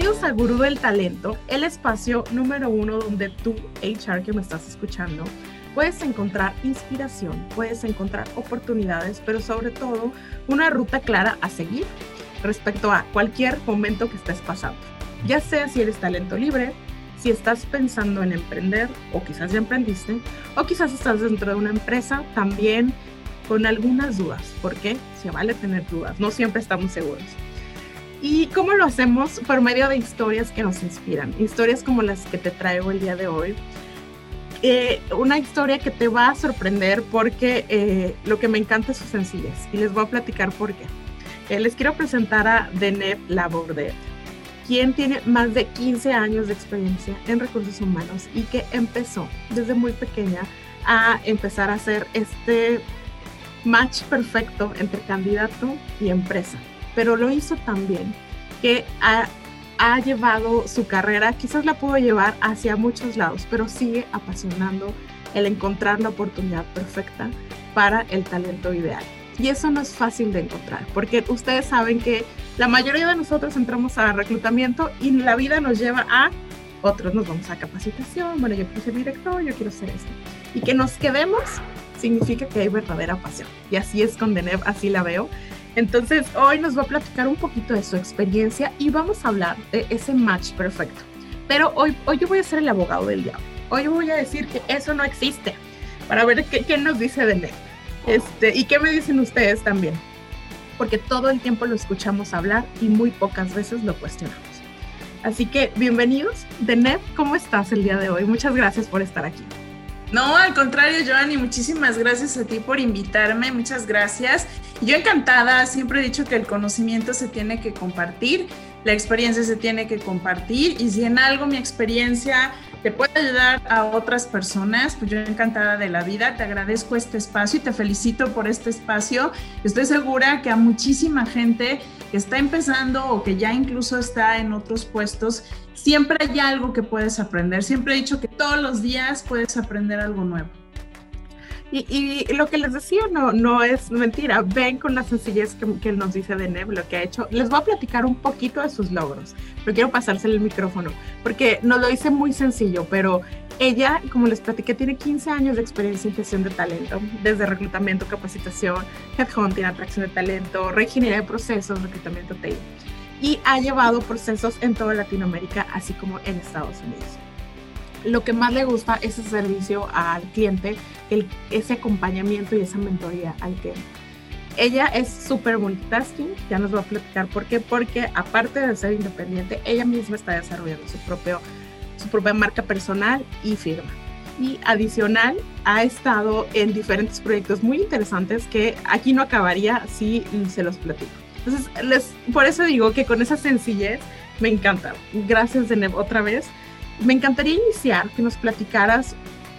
Bienvenidos a Gurú del Talento, el espacio número uno donde tú, HR que me estás escuchando, puedes encontrar inspiración, puedes encontrar oportunidades, pero sobre todo una ruta clara a seguir respecto a cualquier momento que estés pasando. Ya sea si eres talento libre, si estás pensando en emprender o quizás ya emprendiste, o quizás estás dentro de una empresa también con algunas dudas, porque se vale tener dudas, no siempre estamos seguros. ¿Y cómo lo hacemos? Por medio de historias que nos inspiran, historias como las que te traigo el día de hoy. Eh, una historia que te va a sorprender porque eh, lo que me encanta es su sencillez y les voy a platicar por qué. Eh, les quiero presentar a Deneb Laborde, quien tiene más de 15 años de experiencia en recursos humanos y que empezó desde muy pequeña a empezar a hacer este match perfecto entre candidato y empresa pero lo hizo también que ha, llevado su carrera, quizás la pudo llevar hacia muchos lados, pero sigue apasionando el encontrar la oportunidad perfecta para el talento ideal. Y eso no es fácil de encontrar, porque ustedes saben que la mayoría de nosotros entramos a reclutamiento y la vida nos lleva a otros, nos vamos a capacitación, bueno, yo quiero ser director, yo quiero ser esto. Y que nos quedemos significa que hay verdadera pasión. Y así es con Denev, así la veo. Entonces, hoy nos va a platicar un poquito de su experiencia y vamos a hablar de ese match perfecto. Pero hoy, hoy yo voy a ser el abogado del diablo. Hoy voy a decir que eso no existe para ver qué, qué nos dice de Este, y qué me dicen ustedes también. Porque todo el tiempo lo escuchamos hablar y muy pocas veces lo cuestionamos. Así que bienvenidos. Deneb, ¿cómo estás el día de hoy? Muchas gracias por estar aquí. No, al contrario, Joanny, muchísimas gracias a ti por invitarme, muchas gracias. Yo encantada, siempre he dicho que el conocimiento se tiene que compartir, la experiencia se tiene que compartir y si en algo mi experiencia te puede ayudar a otras personas, pues yo encantada de la vida, te agradezco este espacio y te felicito por este espacio. Estoy segura que a muchísima gente que está empezando o que ya incluso está en otros puestos, siempre hay algo que puedes aprender. Siempre he dicho que todos los días puedes aprender algo nuevo. Y, lo que les decía no, no es mentira. Ven con la sencillez que, nos dice Deneb lo que ha hecho. Les voy a platicar un poquito de sus logros, pero quiero pasárselo el micrófono, porque nos lo dice muy sencillo, pero ella, como les platiqué, tiene 15 años de experiencia en gestión de talento, desde reclutamiento, capacitación, headhunting, atracción de talento, reingeniería de procesos, reclutamiento TI. Y ha llevado procesos en toda Latinoamérica, así como en Estados Unidos lo que más le gusta es ese servicio al cliente, ese acompañamiento y esa mentoría al cliente. Ella es súper multitasking, ya nos va a platicar por qué, porque aparte de ser independiente, ella misma está desarrollando su, propio, su propia marca personal y firma. Y adicional, ha estado en diferentes proyectos muy interesantes que aquí no acabaría si se los platico. Entonces, por eso digo que con esa sencillez me encanta. Gracias, Deneb, otra vez me encantaría iniciar que nos platicaras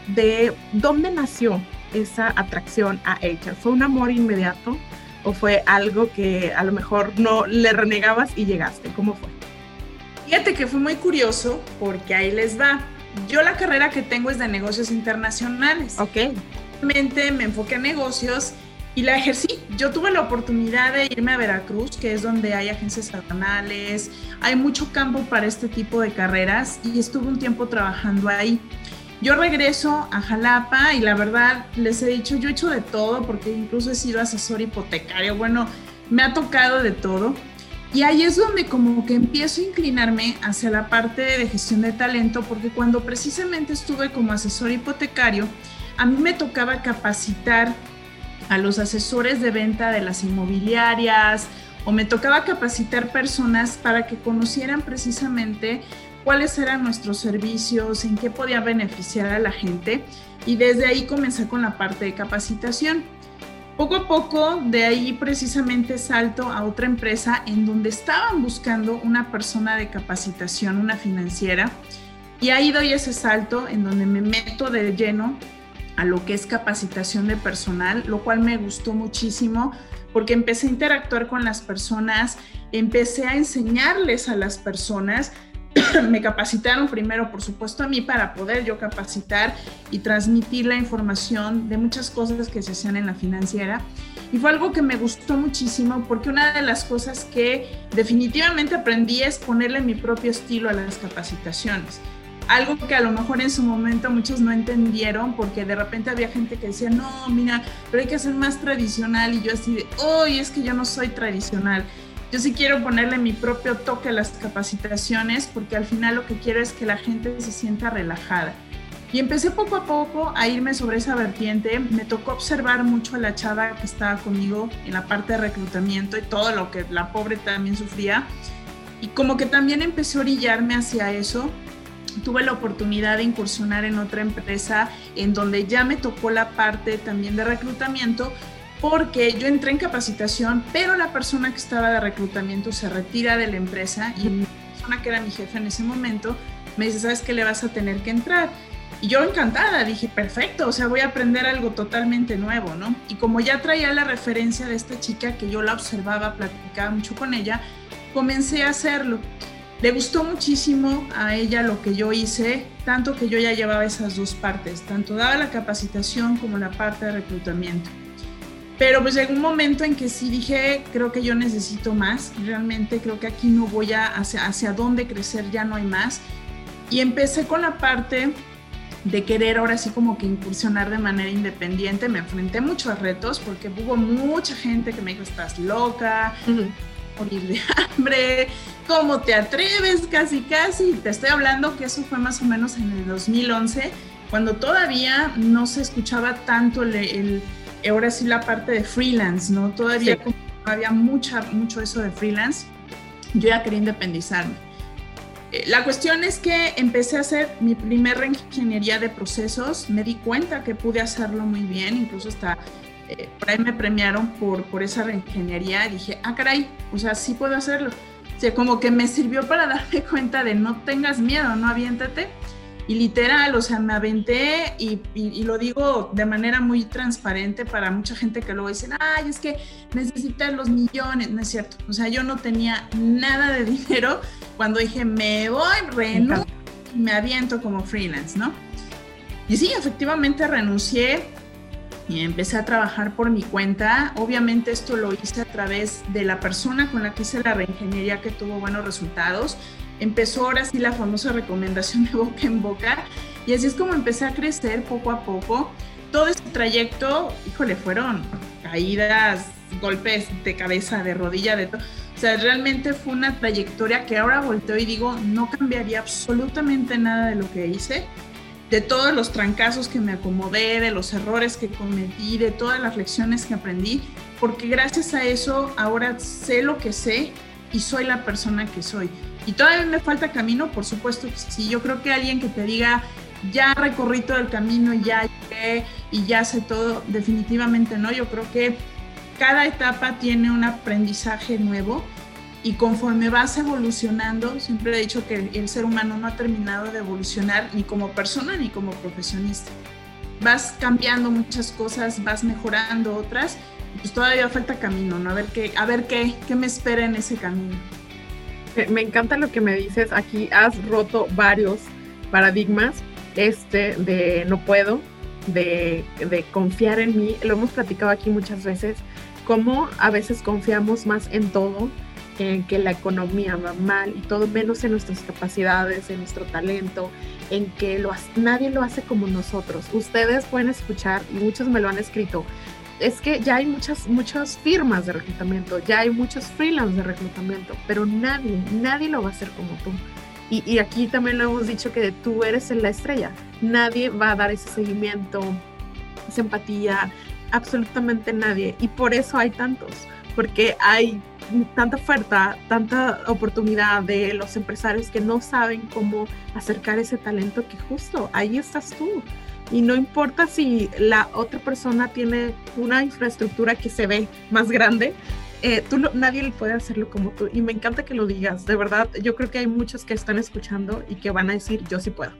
de dónde nació esa atracción a ella. ¿Fue un amor inmediato o fue algo que a lo mejor no le renegabas y llegaste? ¿Cómo fue? Fíjate que fue muy curioso porque ahí les va. Yo la carrera que tengo es de negocios internacionales. Ok. Realmente me enfoqué en negocios y la ejercí. Yo tuve la oportunidad de irme a Veracruz, que es donde hay agencias aduanales, hay mucho campo para este tipo de carreras y estuve un tiempo trabajando ahí. Yo regreso a Jalapa y la verdad les he dicho, yo he hecho de todo porque incluso he sido asesor hipotecario, bueno, me ha tocado de todo. Y ahí es donde como que empiezo a inclinarme hacia la parte de gestión de talento porque cuando precisamente estuve como asesor hipotecario, a mí me tocaba capacitar a los asesores de venta de las inmobiliarias o me tocaba capacitar personas para que conocieran precisamente cuáles eran nuestros servicios, en qué podía beneficiar a la gente y desde ahí comencé con la parte de capacitación. Poco a poco de ahí precisamente salto a otra empresa en donde estaban buscando una persona de capacitación, una financiera, y ahí doy ese salto en donde me meto de lleno a lo que es capacitación de personal, lo cual me gustó muchísimo porque empecé a interactuar con las personas, empecé a enseñarles a las personas. me capacitaron primero, por supuesto, a mí para poder yo capacitar y transmitir la información de muchas cosas que se hacían en la financiera. Y fue algo que me gustó muchísimo porque una de las cosas que definitivamente aprendí es ponerle mi propio estilo a las capacitaciones. Algo que a lo mejor en su momento muchos no entendieron porque de repente había gente que decía, no, mira, pero hay que ser más tradicional y yo así de, hoy es que yo no soy tradicional. Yo sí quiero ponerle mi propio toque a las capacitaciones porque al final lo que quiero es que la gente se sienta relajada y empecé poco a poco a irme sobre esa vertiente. Me tocó observar mucho a la chava que estaba conmigo en la parte de reclutamiento y todo lo que la pobre también sufría. Y como que también empecé a orillarme hacia eso. Tuve la oportunidad de incursionar en otra empresa en donde ya me tocó la parte también de reclutamiento porque yo entré en capacitación, pero la persona que estaba de reclutamiento se retira de la empresa y la persona que era mi jefe en ese momento me dice, ¿sabes qué le vas a tener que entrar? Y yo encantada, dije, perfecto, o sea, voy a aprender algo totalmente nuevo, ¿no? Y como ya traía la referencia de esta chica, que yo la observaba, platicaba mucho con ella, comencé a hacerlo. Le gustó muchísimo a ella lo que yo hice, tanto que yo ya llevaba esas dos partes, tanto daba la capacitación como la parte de reclutamiento. Pero pues llegó un momento en que sí dije, creo que yo necesito más, realmente creo que aquí no voy a hacia, hacia dónde crecer, ya no hay más. Y empecé con la parte de querer ahora sí como que incursionar de manera independiente, me enfrenté a muchos retos porque hubo mucha gente que me dijo, estás loca, morir de hambre, ¿cómo te atreves? Casi, casi. Te estoy hablando que eso fue más o menos en el 2011, cuando todavía no se escuchaba tanto el, ahora sí la parte de freelance, ¿no? Todavía había mucha, mucho eso de freelance. Yo ya quería independizarme eh, la cuestión es que empecé a hacer mi primera ingeniería de procesos, me di cuenta que pude hacerlo muy bien, incluso hasta eh, por ahí me premiaron por, por esa reingeniería y dije, ah, caray, o sea, sí puedo hacerlo. O sea, como que me sirvió para darme cuenta de no tengas miedo, no aviéntate. Y literal, o sea, me aventé y, lo digo de manera muy transparente para mucha gente que luego dicen, ay, es que necesitas los millones. No es cierto. O sea, yo no tenía nada de dinero cuando dije, me voy, renuncio y me aviento como freelance, ¿no? Y sí, efectivamente renuncié y empecé a trabajar por mi cuenta. Obviamente esto lo hice a través de la persona con la que hice la reingeniería que tuvo buenos resultados empezó ahora sí la famosa recomendación de boca en boca y así es como empecé a crecer poco a poco. Todo este trayecto, híjole, fueron caídas, golpes de cabeza, de rodilla, de todo. O sea, realmente fue una trayectoria que ahora volteo y digo, no cambiaría absolutamente nada de lo que hice, de todos los trancazos que me acomodé, de los errores que cometí, de todas las lecciones que aprendí, porque gracias a eso ahora sé lo que sé y soy la persona que soy. Y todavía me falta camino, por supuesto. Si yo creo que alguien que te diga, ya recorrí todo el camino, ya llegué y ya sé todo, definitivamente no. Yo creo que cada etapa tiene un aprendizaje nuevo y conforme vas evolucionando, siempre he dicho que el ser humano no ha terminado de evolucionar ni como persona ni como profesionista. Vas cambiando muchas cosas, vas mejorando otras, pues todavía falta camino, ¿no? A ver qué, a ver qué, qué me espera en ese camino. Me encanta lo que me dices. Aquí has roto varios paradigmas este de no puedo, de, de, confiar en mí. Lo hemos platicado aquí muchas veces, cómo a veces confiamos más en todo, en que la economía va mal y todo menos en nuestras capacidades, en nuestro talento, en que lo, nadie lo hace como nosotros. Ustedes pueden escuchar, y muchos me lo han escrito, es que ya hay muchas, muchas firmas de reclutamiento, ya hay muchos freelance de reclutamiento, pero nadie, nadie lo va a hacer como tú. Y, y, aquí también lo hemos dicho que tú eres la estrella. Nadie va a dar ese seguimiento, esa empatía, absolutamente nadie. Y por eso hay tantos, porque hay tanta oferta, tanta oportunidad de los empresarios que no saben cómo acercar ese talento que justo ahí estás tú y no importa si la otra persona tiene una infraestructura que se ve más grande, eh, tú nadie le puede hacerlo como tú. Y me encanta que lo digas, de verdad, yo creo que hay muchos que están escuchando y que van a decir, yo sí puedo.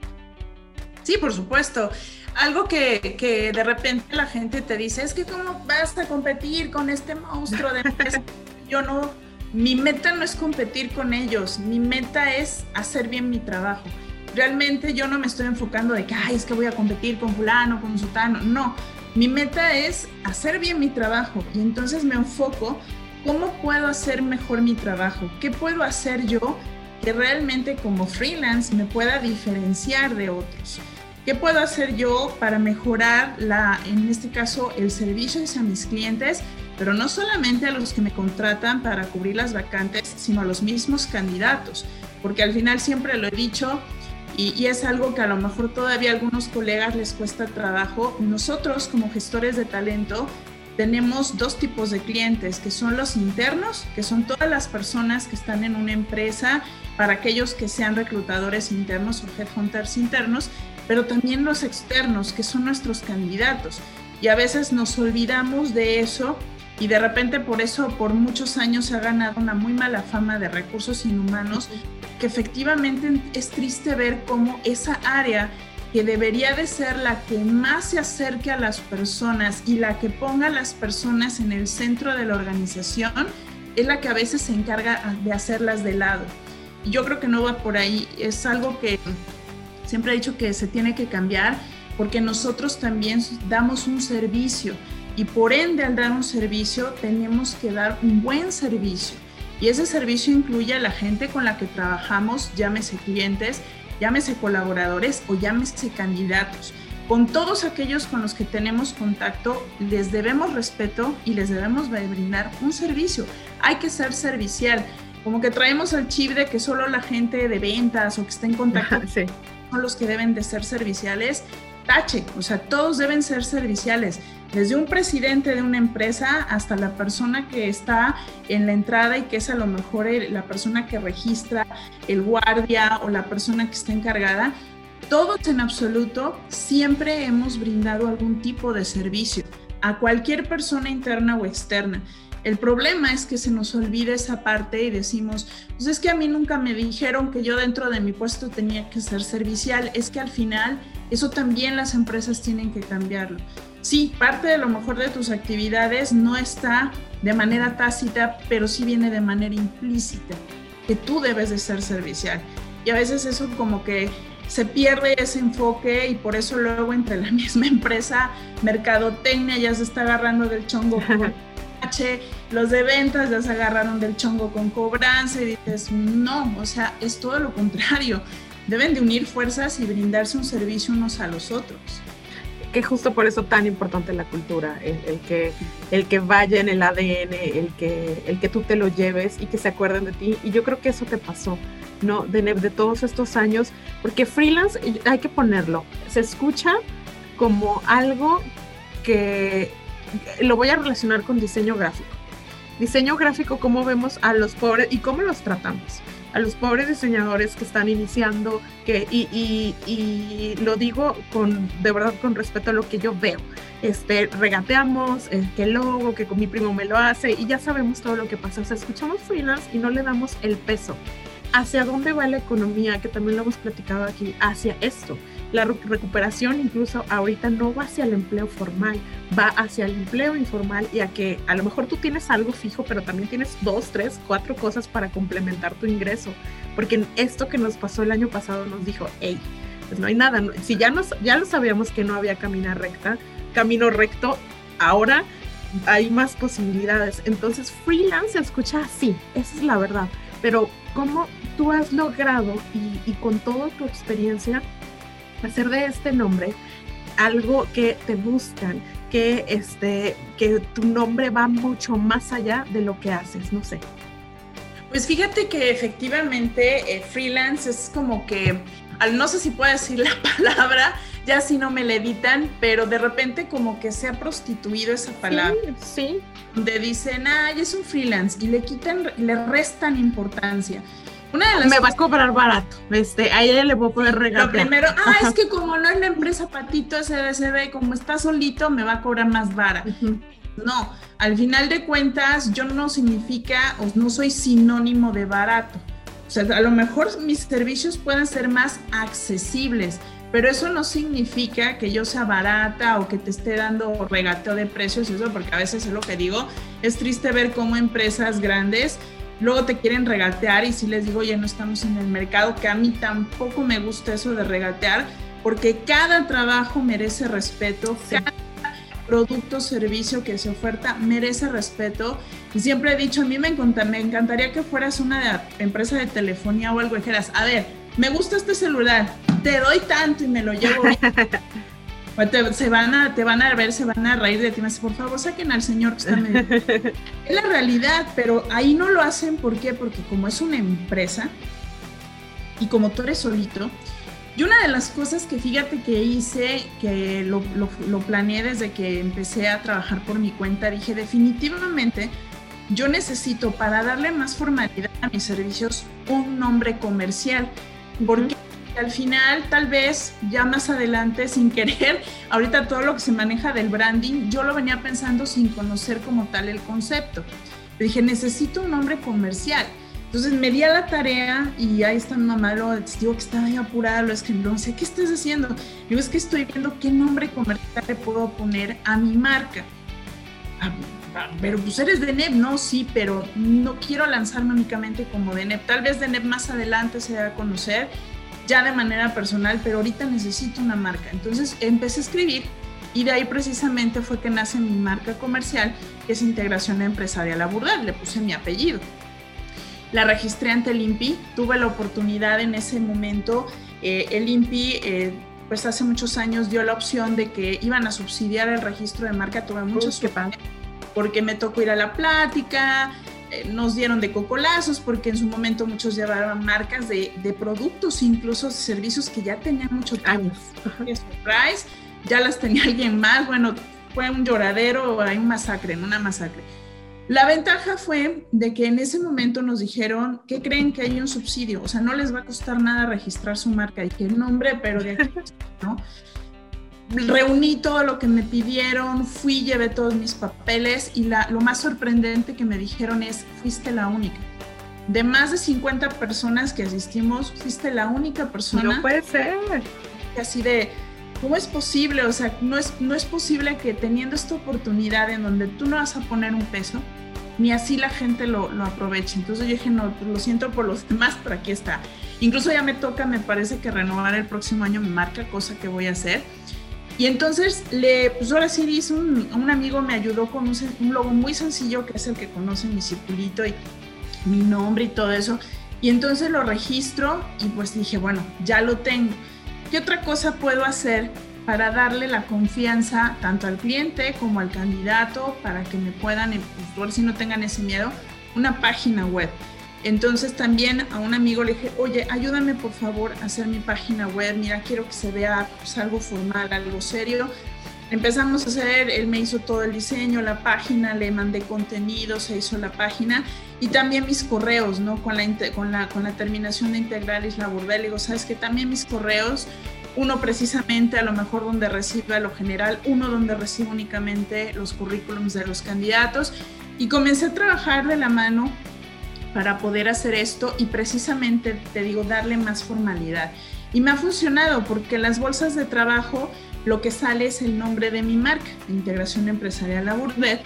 Sí, por supuesto. Algo que, que de repente la gente te dice, es que cómo vas a competir con este monstruo de... yo no, mi meta no es competir con ellos, mi meta es hacer bien mi trabajo realmente yo no me estoy enfocando de que, ay, es que voy a competir con fulano, con sultano. No, Mi meta es hacer bien mi trabajo y entonces me enfoco cómo puedo hacer mejor mi trabajo, qué puedo hacer yo que realmente como freelance me pueda diferenciar de otros. ¿Qué puedo hacer yo para mejorar la, en este caso, el servicio hacia mis clientes, pero no solamente a los que me contratan para cubrir las vacantes, sino a los mismos candidatos? Porque al final siempre lo he dicho, y, es algo que a lo mejor todavía a algunos colegas les cuesta trabajo. Nosotros como gestores de talento tenemos dos tipos de clientes, que son los internos, que son todas las personas que están en una empresa, para aquellos que sean reclutadores internos o headhunters internos, pero también los externos, que son nuestros candidatos. Y a veces nos olvidamos de eso y de repente por eso por muchos años se ha ganado una muy mala fama de recursos inhumanos que efectivamente es triste ver cómo esa área que debería de ser la que más se acerque a las personas y la que ponga a las personas en el centro de la organización, es la que a veces se encarga de hacerlas de lado. Yo creo que no va por ahí, es algo que siempre he dicho que se tiene que cambiar porque nosotros también damos un servicio y por ende al dar un servicio tenemos que dar un buen servicio y ese servicio incluye a la gente con la que trabajamos, llámese clientes, llámese colaboradores o llámese candidatos. Con todos aquellos con los que tenemos contacto, les debemos respeto y les debemos brindar un servicio. Hay que ser servicial. Como que traemos el chip de que solo la gente de ventas o que está en contacto los que deben de ser serviciales. Tache, o sea, todos deben ser serviciales desde un presidente de una empresa hasta la persona que está en la entrada y que es a lo mejor la persona que registra, el guardia o la persona que está encargada, todos en absoluto siempre hemos brindado algún tipo de servicio a cualquier persona interna o externa. El problema es que se nos olvida esa parte y decimos, pues es que a mí nunca me dijeron que yo dentro de mi puesto tenía que ser servicial. Es que al final eso también las empresas tienen que cambiarlo sí, parte de lo mejor de tus actividades no está de manera tácita, pero sí viene de manera implícita, que tú debes de ser servicial. Y a veces eso como que se pierde ese enfoque y por eso luego entre la misma empresa, mercadotecnia ya se está agarrando del chongo los de ventas ya se agarraron del chongo con cobranza y dices, no, o sea, es todo lo contrario. Deben de unir fuerzas y brindarse un servicio unos a los otros que justo por eso tan importante la cultura, el, que, el que vaya en el ADN, el que, el que tú te lo lleves y que se acuerden de ti. Y yo creo que eso te pasó, ¿no? De, de todos estos años, porque freelance, hay que ponerlo, se escucha como algo que lo voy a relacionar con diseño gráfico. Diseño gráfico, cómo vemos a los pobres y cómo los tratamos a los pobres diseñadores que están iniciando, que, y, y, lo digo con, de verdad con respeto a lo que yo veo. Este, regateamos, eh, que logo, que con mi primo me lo hace, y ya sabemos todo lo que pasa. O sea, escuchamos freelance y no le damos el peso. ¿Hacia dónde va la economía? Que también lo hemos platicado aquí, hacia esto la recuperación incluso ahorita no va hacia el empleo formal, va hacia el empleo informal y a que a lo mejor tú tienes algo fijo, pero también tienes dos, tres, cuatro cosas para complementar tu ingreso. Porque esto que nos pasó el año pasado nos dijo, hey, pues no hay nada. Si ya, nos, ya lo sabíamos que no había camino recta, camino recto, ahora hay más posibilidades. Entonces, freelance escucha así, esa es la verdad. Pero, ¿cómo tú has logrado y, y con toda tu experiencia hacer de este nombre algo que te buscan, que, este, que tu nombre va mucho más allá de lo que haces, no sé. Pues fíjate que efectivamente eh, freelance es como que, no sé si puedo decir la palabra, ya si no me la editan, pero de repente como que se ha prostituido esa palabra. Sí, sí. Donde dicen, ay, es un freelance y le quitan, le restan importancia me va a cobrar barato. Este, a ella le voy a poder regalar. Lo primero, ah, es que como no es la empresa Patito SDCB, como está solito, me va a cobrar más barato. No, al final de cuentas, yo no significa o no soy sinónimo de barato. O sea, a lo mejor mis servicios pueden ser más accesibles, pero eso no significa que yo sea barata o que te esté dando regateo de precios, eso porque a veces es lo que digo, es triste ver cómo empresas grandes luego te quieren regatear y si les digo, ya no estamos en el mercado, que a mí tampoco me gusta eso de regatear, porque cada trabajo merece respeto, cada producto, servicio que se oferta merece respeto. Y siempre he dicho, a mí me, me encantaría que fueras una empresa de telefonía o algo y dijeras, a ver, me gusta este celular, te doy tanto y me lo llevo. Pues te, se van a, te van a ver, se van a reír de ti. Me por favor, saquen al señor que está medio. es la realidad, pero ahí no lo hacen. ¿Por qué? Porque como es una empresa y como tú eres solito, y una de las cosas que fíjate que hice, que lo, lo, planeé desde que empecé a trabajar por mi cuenta, dije definitivamente yo necesito para darle más formalidad a mis servicios un nombre comercial, porque al final tal vez ya más adelante sin querer, ahorita todo lo que se maneja del branding, yo lo venía pensando sin conocer como tal el concepto. dije, necesito un nombre comercial. Entonces me di a la tarea y ahí está mi mamá, lo digo que estaba ahí apurada, lo escribió, sé, ¿qué estás haciendo? Digo, es que estoy viendo qué nombre comercial le puedo poner a mi marca. Ah, ah, pero pues eres de NEP, no, sí, pero no quiero lanzarme únicamente como de NEP. Tal vez de NEP más adelante se dé a conocer ya de manera personal, pero ahorita necesito una marca. Entonces empecé a escribir y de ahí precisamente fue que nace mi marca comercial, que es Integración Empresarial Aburdal, le puse mi apellido. La registré ante el INPI, tuve la oportunidad en ese momento, eh, el INPI eh, pues hace muchos años dio la opción de que iban a subsidiar el registro de marca, tuve muchos que porque me tocó ir a la plática, nos dieron de cocolazos porque en su momento muchos llevaban marcas de, de productos, incluso servicios que ya tenían muchos años. ya las tenía alguien más, bueno, fue un lloradero, hay un masacre, una masacre. La ventaja fue de que en ese momento nos dijeron que creen que hay un subsidio, o sea, no les va a costar nada registrar su marca y que el nombre, pero de aquí, ¿no? Reuní todo lo que me pidieron, fui, llevé todos mis papeles y la, lo más sorprendente que me dijeron es, fuiste la única. De más de 50 personas que asistimos, fuiste la única persona. No puede ser. Así de, ¿cómo es posible? O sea, no es, no es posible que teniendo esta oportunidad en donde tú no vas a poner un peso, ni así la gente lo, lo aproveche. Entonces yo dije, no, pues lo siento por los demás, pero aquí está. Incluso ya me toca, me parece que renovar el próximo año me marca, cosa que voy a hacer. Y entonces, le, pues ahora sí hice un, amigo me ayudó con un, logo muy sencillo, que es el que conoce mi circulito y mi nombre y todo eso. Y entonces lo registro y pues dije, bueno, ya lo tengo. ¿Qué otra cosa puedo hacer para darle la confianza tanto al cliente como al candidato para que me puedan, pues, si no tengan ese miedo, una página web? Entonces también a un amigo le dije, oye, ayúdame por favor a hacer mi página web, mira, quiero que se vea pues, algo formal, algo serio. Empezamos a hacer, él me hizo todo el diseño, la página, le mandé contenido, se hizo la página y también mis correos, ¿no? Con la, con la, con la terminación de integral Isla Burdel, digo, sabes que también mis correos, uno precisamente a lo mejor donde recibe lo general, uno donde recibe únicamente los currículums de los candidatos y comencé a trabajar de la mano para poder hacer esto y precisamente, te digo, darle más formalidad. Y me ha funcionado porque las bolsas de trabajo lo que sale es el nombre de mi marca, Integración Empresarial Burdel,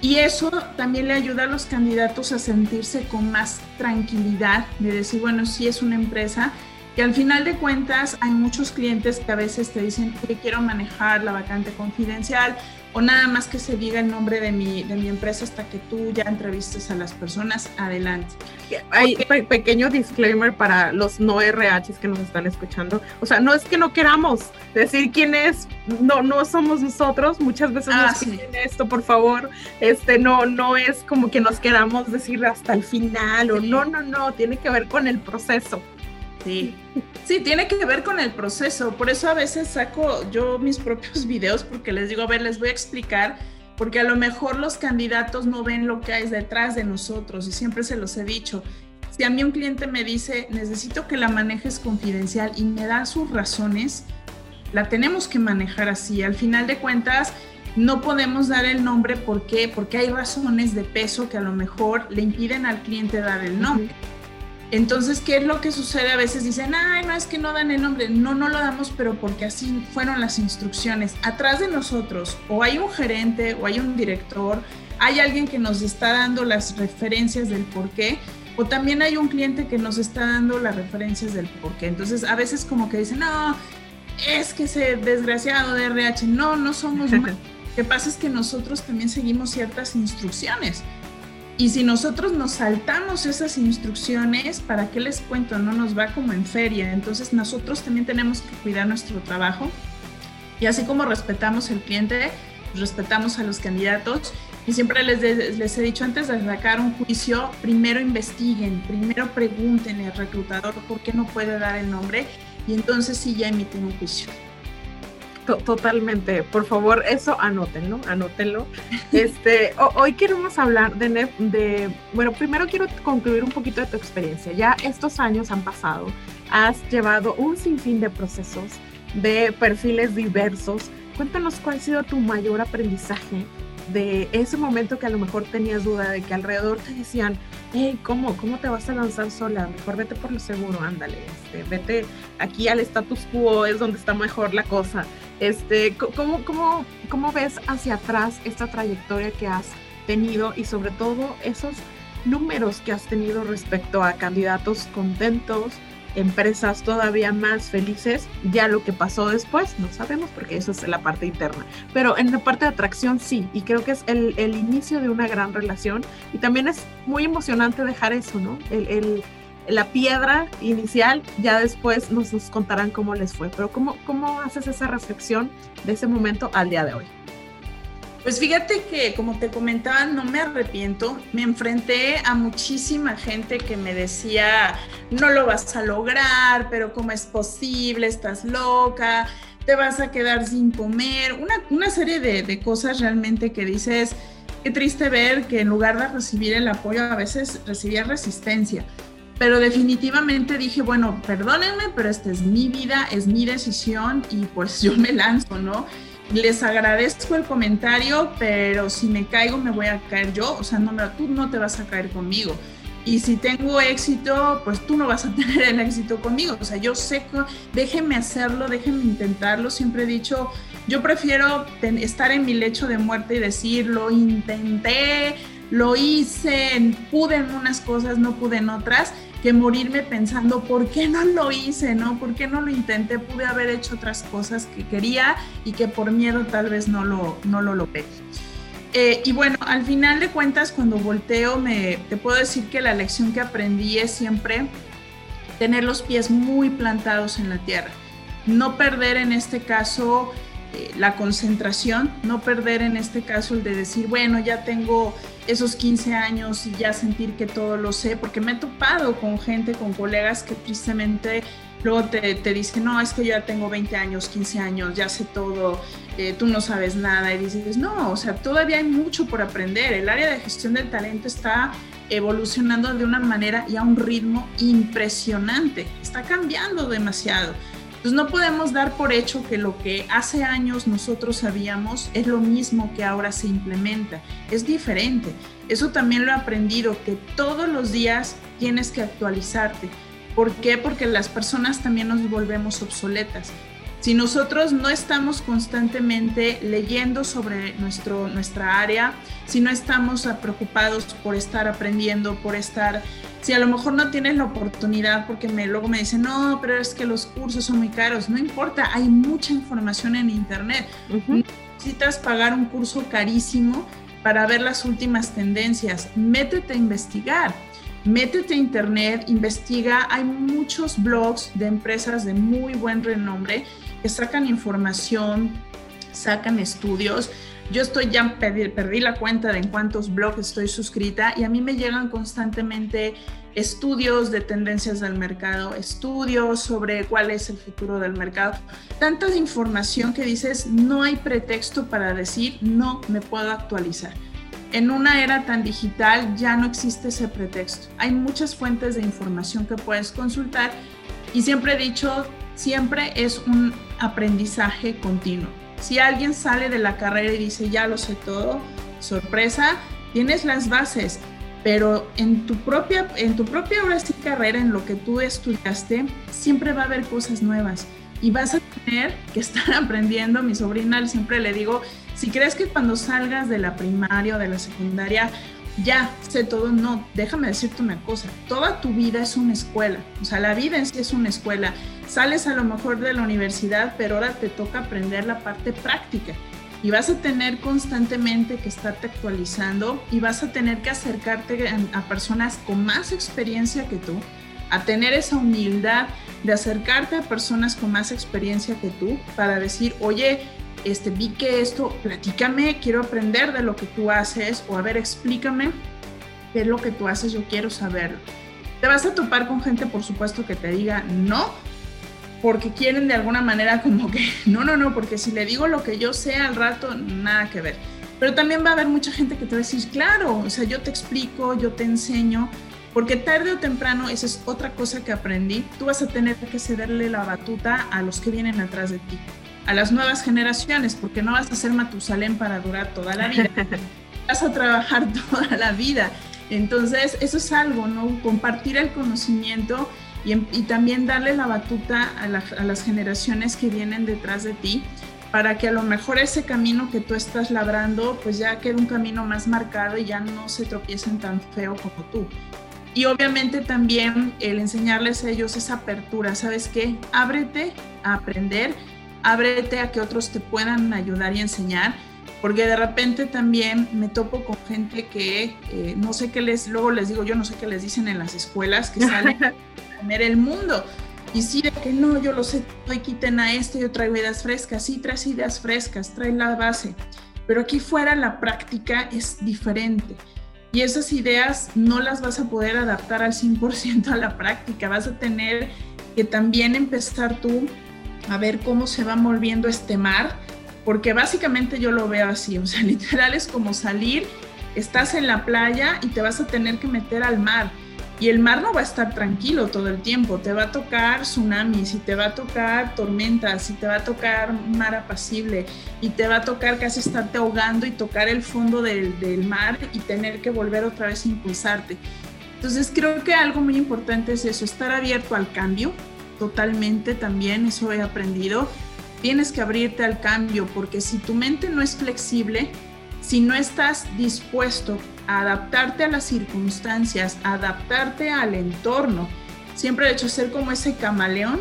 y eso también le ayuda a los candidatos a sentirse con más tranquilidad, de decir, bueno, sí es una empresa, que al final de cuentas hay muchos clientes que a veces te dicen que quiero manejar la vacante confidencial o nada más que se diga el nombre de mi, de mi empresa hasta que tú ya entrevistes a las personas, adelante. Hay pequeño disclaimer para los no RHs que nos están escuchando. O sea, no es que no queramos decir quién es, no, no somos nosotros, muchas veces ah, nos piden esto, por favor, este, no, no es como que nos queramos decir hasta el final o no, no, no, tiene que ver con el proceso. Sí. Sí, tiene que ver con el proceso. Por eso a veces saco yo mis propios videos porque les digo, a ver, les voy a explicar, porque a lo mejor los candidatos no ven lo que hay detrás de nosotros y siempre se los he dicho. Si a mí un cliente me dice, necesito que la manejes confidencial y me da sus razones, la tenemos que manejar así. Al final de cuentas, no podemos dar el nombre. ¿Por? Porque hay razones de peso que a lo mejor le impiden al cliente dar el nombre. Entonces, ¿qué es lo que sucede? A veces dicen, ay, no, es que no dan el nombre. No, no lo damos, pero porque así fueron las instrucciones. Atrás de nosotros, o hay un gerente, o hay un director, hay alguien que nos está dando las referencias del por qué, o también hay un cliente que nos está dando las referencias del por qué. Entonces, a veces como que dicen, no, es que ese desgraciado de RH, no, no somos que pasa es que nosotros también seguimos ciertas instrucciones. Y si nosotros nos saltamos esas instrucciones, ¿para qué les cuento? No nos va como en feria. Entonces nosotros también tenemos que cuidar nuestro trabajo. Y así como respetamos el cliente, respetamos a los candidatos. Y siempre les, he dicho, antes de sacar un juicio, primero investiguen, primero pregunten al reclutador por qué no puede dar el nombre y entonces sí ya emiten un juicio. Totalmente, por favor, eso anótenlo, anótenlo. Este, hoy queremos hablar de, de, bueno, primero quiero concluir un poquito de tu experiencia. Ya estos años han pasado, has llevado un sinfín de procesos, de perfiles diversos. Cuéntanos cuál ha sido tu mayor aprendizaje de ese momento que a lo mejor tenías duda de que alrededor te decían, hey, ¿cómo? ¿Cómo te vas a lanzar sola? Mejor vete por lo seguro, ándale, este, vete aquí al status quo, es donde está mejor la cosa. Este, ¿cómo, cómo, ¿Cómo ves hacia atrás esta trayectoria que has tenido y sobre todo esos números que has tenido respecto a candidatos contentos, empresas todavía más felices. Ya lo que pasó después no sabemos porque eso es la parte interna. Pero en la parte de atracción sí, y creo que es el, el inicio de una gran relación y también es muy emocionante dejar eso, ¿no? El, el, la piedra inicial, ya después nos, nos contarán cómo les fue. Pero ¿cómo, ¿cómo haces esa reflexión de ese momento al día de hoy? Pues fíjate que, como te comentaba, no me arrepiento. Me enfrenté a muchísima gente que me decía, no lo vas a lograr, pero ¿cómo es posible? Estás loca, te vas a quedar sin comer. Una, una serie de, de cosas realmente que dices, qué triste ver que en lugar de recibir el apoyo, a veces recibía resistencia. Pero definitivamente dije, bueno, perdónenme, pero esta es mi vida, es mi decisión y pues yo me lanzo, ¿no? les agradezco el comentario, pero si me caigo me voy a caer yo, o sea, no, tú no te vas a caer conmigo. Y si tengo éxito, pues tú no vas a tener el éxito conmigo. O sea, yo sé que déjenme hacerlo, déjenme intentarlo. Siempre he dicho, yo prefiero estar en mi lecho de muerte y decir, lo intenté, lo hice, pude en unas cosas, no pude en otras, que morirme pensando, ¿por qué no lo hice? ¿No? ¿Por qué no lo intenté? Pude haber hecho otras cosas que quería y que por miedo tal vez no lo, no lo logré. Eh, y bueno, al final de cuentas, cuando volteo, me, te puedo decir que la lección que aprendí es siempre tener los pies muy plantados en la tierra. No perder en este caso eh, la concentración, no perder en este caso el de decir, bueno, ya tengo esos 15 años y ya sentir que todo lo sé, porque me he topado con gente, con colegas que tristemente luego te, te dicen, no, es que yo ya tengo 20 años, 15 años, ya sé todo, eh, tú no sabes nada, y dices, no, o sea, todavía hay mucho por aprender, el área de gestión del talento está evolucionando de una manera y a un ritmo impresionante, está cambiando demasiado. Entonces no podemos dar por hecho que lo que hace años nosotros sabíamos es lo mismo que ahora se implementa. Es diferente. Eso también lo he aprendido, que todos los días tienes que actualizarte. ¿Por qué? Porque las personas también nos volvemos obsoletas. Si nosotros no estamos constantemente leyendo sobre nuestro, nuestra área, si no estamos preocupados por estar aprendiendo, por estar si a lo mejor no tienes la oportunidad, porque me, luego me dicen, no, pero es que los cursos son muy caros, no importa, hay mucha información en Internet. No necesitas pagar un curso carísimo para ver las últimas tendencias. Métete a investigar, métete a Internet, investiga. Hay muchos blogs de empresas de muy buen renombre que sacan información, sacan estudios. Yo estoy ya, perdí, perdí, la cuenta de en cuántos blogs estoy suscrita y a mí me llegan constantemente estudios de tendencias del mercado, estudios sobre cuál es el futuro del mercado. Tanta información que dices, no hay pretexto para decir, no me puedo actualizar. En una era tan digital ya no existe ese pretexto. Hay muchas fuentes de información que puedes consultar y siempre he dicho, siempre es un aprendizaje continuo si alguien sale de la carrera y dice, ya lo sé todo, sorpresa, tienes las bases, pero en tu propia, en tu propia ahora carrera, en lo que tú estudiaste, siempre va a haber cosas nuevas y vas a tener que estar aprendiendo. Mi sobrina siempre le digo, si crees que cuando salgas de la primaria o de la secundaria ya sé todo, no, déjame decirte una cosa, toda tu vida es una escuela, o sea, la vida en sí es una escuela. Sales a lo mejor de la universidad, pero ahora te toca aprender la parte práctica. y vas a tener constantemente que estarte actualizando y vas a tener que acercarte a, personas con más experiencia que tú, a tener esa humildad de acercarte a personas con más experiencia que tú para decir, oye, este, vi que esto, platícame, quiero aprender de lo que tú haces o a ver, explícame qué es lo que tú haces, yo quiero saberlo. Te vas a topar con gente, por supuesto, que te diga no, porque quieren de alguna manera como que, no, no, no, porque si le digo lo que yo sé al rato, nada que ver. Pero también va a haber mucha gente que te va a decir, claro, o sea, yo te explico, yo te enseño, porque tarde o temprano, esa es otra cosa que aprendí, tú vas a tener que cederle la batuta a los que vienen atrás de ti, a las nuevas generaciones, porque no vas a ser Matusalén para durar toda la vida, vas a trabajar toda la vida. Entonces, eso es algo, ¿no? Compartir el conocimiento Em, y, también darle la batuta a, las generaciones que vienen detrás de ti para que a lo mejor ese camino que tú estás labrando pues ya quede un camino más marcado y ya no se tropiecen tan feo como tú. Y obviamente también el enseñarles a ellos esa apertura, ¿sabes qué? Ábrete a aprender, ábrete a que otros te puedan ayudar y enseñar, porque de repente también me topo con gente que eh, no sé qué les, luego les digo, yo no sé qué les dicen en las escuelas, que salen el mundo. Y si de que no, yo lo sé, hoy quiten a este, yo traigo ideas frescas, sí, traes ideas frescas, trae la base, pero aquí fuera la práctica es diferente. Y esas ideas no las vas a poder adaptar al 100% a la práctica, vas a tener que también empezar tú a ver cómo se va moviendo este mar, porque básicamente yo lo veo así, o sea, literal es como salir, estás en la playa y te vas a tener que meter al mar y el mar no va a estar tranquilo todo el tiempo, te va a tocar tsunamis y te va a tocar tormentas y te va a tocar mar apacible y te va a tocar casi estarte ahogando y tocar el fondo del, del mar y tener que volver otra vez a impulsarte. Entonces creo que algo muy importante es eso, estar abierto al cambio, totalmente también, eso he aprendido. Tienes que abrirte al cambio porque si tu mente no es flexible, si no estás dispuesto adaptarte a las circunstancias, adaptarte al entorno. Siempre he hecho ser como ese camaleón.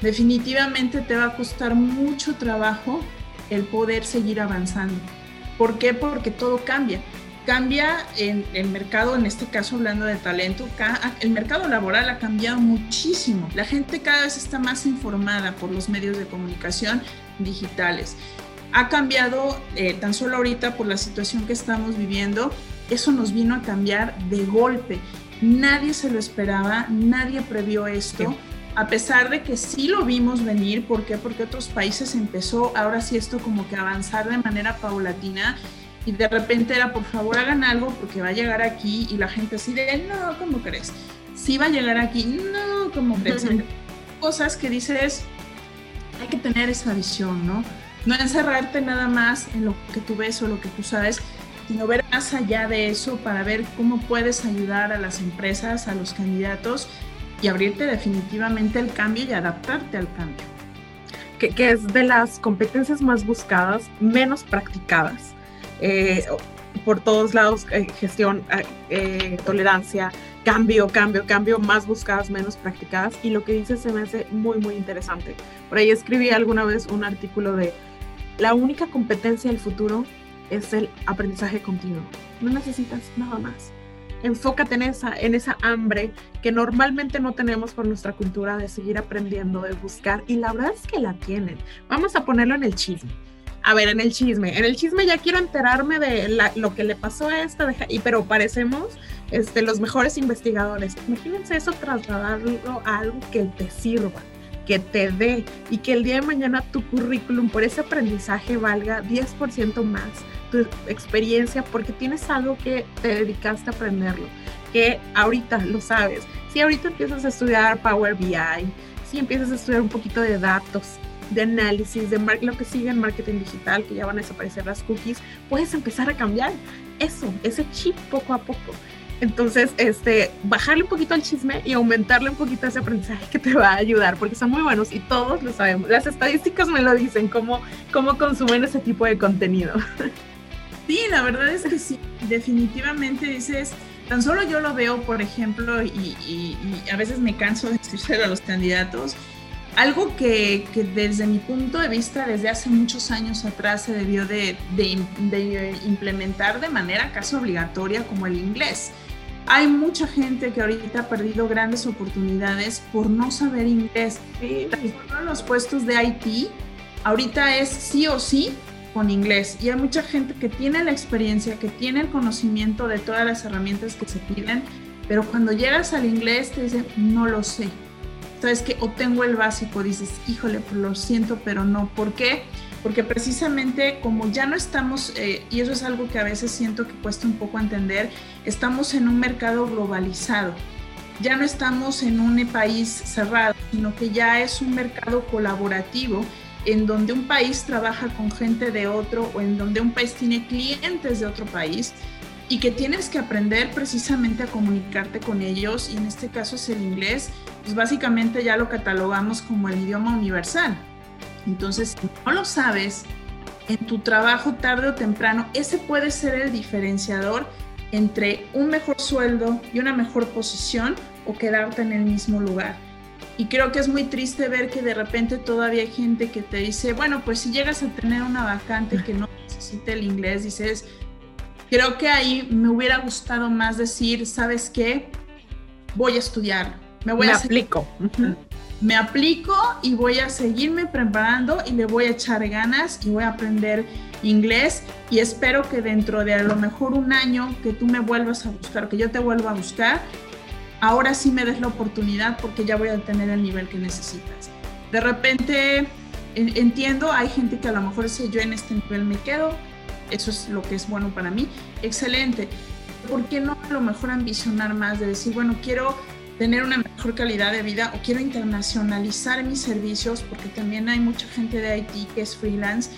Definitivamente te va a costar mucho trabajo el poder seguir avanzando. ¿Por qué? Porque todo cambia. Cambia en el mercado, en este caso hablando de talento, el mercado laboral ha cambiado muchísimo. La gente cada vez está más informada por los medios de comunicación digitales. Ha cambiado eh, tan solo ahorita por la situación que estamos viviendo, eso nos vino a cambiar de golpe. Nadie se lo esperaba, nadie previó esto. A pesar de que sí lo vimos venir, ¿por qué? Porque otros países empezó ahora sí esto como que avanzar de manera paulatina y de repente era, por favor hagan algo porque va a llegar aquí y la gente así de, no, ¿cómo crees? Sí va a llegar aquí, no, ¿cómo crees? Cosas que dices, hay que tener esa visión, ¿no? No encerrarte nada más en lo que tú ves o lo que tú sabes, sino ver más allá de eso para ver cómo puedes ayudar a las empresas, a los candidatos y abrirte definitivamente el cambio y adaptarte al cambio. Que, es de las competencias más buscadas, menos practicadas. Eh, por todos lados, eh, gestión, eh, tolerancia, cambio, cambio, cambio, más buscadas, menos practicadas. Y lo que dices se me hace muy, muy interesante. Por ahí escribí alguna vez un artículo de la única competencia del futuro es el aprendizaje continuo. No necesitas nada más. Enfócate en esa, en esa hambre que normalmente no tenemos por nuestra cultura de seguir aprendiendo, de buscar, y la verdad es que la tienen. Vamos a ponerlo en el chisme. A ver, en el chisme. En el chisme ya quiero enterarme de lo que le pasó a esta, y, pero parecemos este, los mejores investigadores. Imagínense eso trasladarlo a algo que te sirva que te dé y que el día de mañana tu currículum por ese aprendizaje valga 10% más tu experiencia porque tienes algo que te dedicaste a aprenderlo, que ahorita lo sabes. Si ahorita empiezas a estudiar Power BI, si empiezas a estudiar un poquito de datos, de análisis, de lo que sigue en marketing digital, que ya van a desaparecer las cookies, puedes empezar a cambiar eso, ese chip poco a poco. Entonces, este, bajarle un poquito al chisme y aumentarle un poquito ese aprendizaje que te va a ayudar, porque son muy buenos y todos lo sabemos. Las estadísticas me lo dicen, cómo, cómo consumen ese tipo de contenido. Sí, la verdad es que sí, definitivamente dices, tan solo yo lo veo, por ejemplo, y, a veces me canso de escuchar a los candidatos, algo que, desde mi punto de vista, desde hace muchos años atrás se debió de, de, implementar de manera casi obligatoria como el inglés. Hay mucha gente que ahorita ha perdido grandes oportunidades por no saber inglés. Sí. los puestos de IT, ahorita es sí o sí con inglés. Y hay mucha gente que tiene la experiencia, que tiene el conocimiento de todas las herramientas que se piden, pero cuando llegas al inglés te dicen, no lo sé sabes que o tengo el básico, dices, híjole, pues lo siento, pero no. ¿Por qué? Porque precisamente como ya no estamos, eh, y eso es algo que a veces siento que cuesta un poco entender, estamos en un mercado globalizado. Ya no estamos en un país cerrado, sino que ya es un mercado colaborativo en donde un país trabaja con gente de otro o en donde un país tiene clientes de otro país y que tienes que aprender precisamente a comunicarte con ellos y en este caso es el inglés, pues básicamente ya lo catalogamos como el idioma universal. Entonces, si no lo sabes, en tu trabajo tarde o temprano, ese puede ser el diferenciador entre un mejor sueldo y una mejor posición o quedarte en el mismo lugar. Y creo que es muy triste ver que de repente todavía hay gente que te dice, bueno, pues si llegas a tener una vacante que no necesite el inglés, dices, creo que ahí me hubiera gustado más decir, ¿sabes qué? Voy a estudiar, me voy me a aplico. Me aplico y voy a seguirme preparando y le voy a echar ganas y voy a aprender inglés y espero que dentro de a lo mejor un año que tú me vuelvas a buscar, que yo te vuelva a buscar, ahora sí me des la oportunidad porque ya voy a tener el nivel que necesitas. De repente entiendo, hay gente que a lo mejor dice yo en este nivel me quedo, eso es lo que es bueno para mí, excelente. ¿Por qué no a lo mejor ambicionar más de decir, bueno, quiero tener una mejor calidad de vida o quiero internacionalizar mis servicios porque también hay mucha gente de IT que es freelance,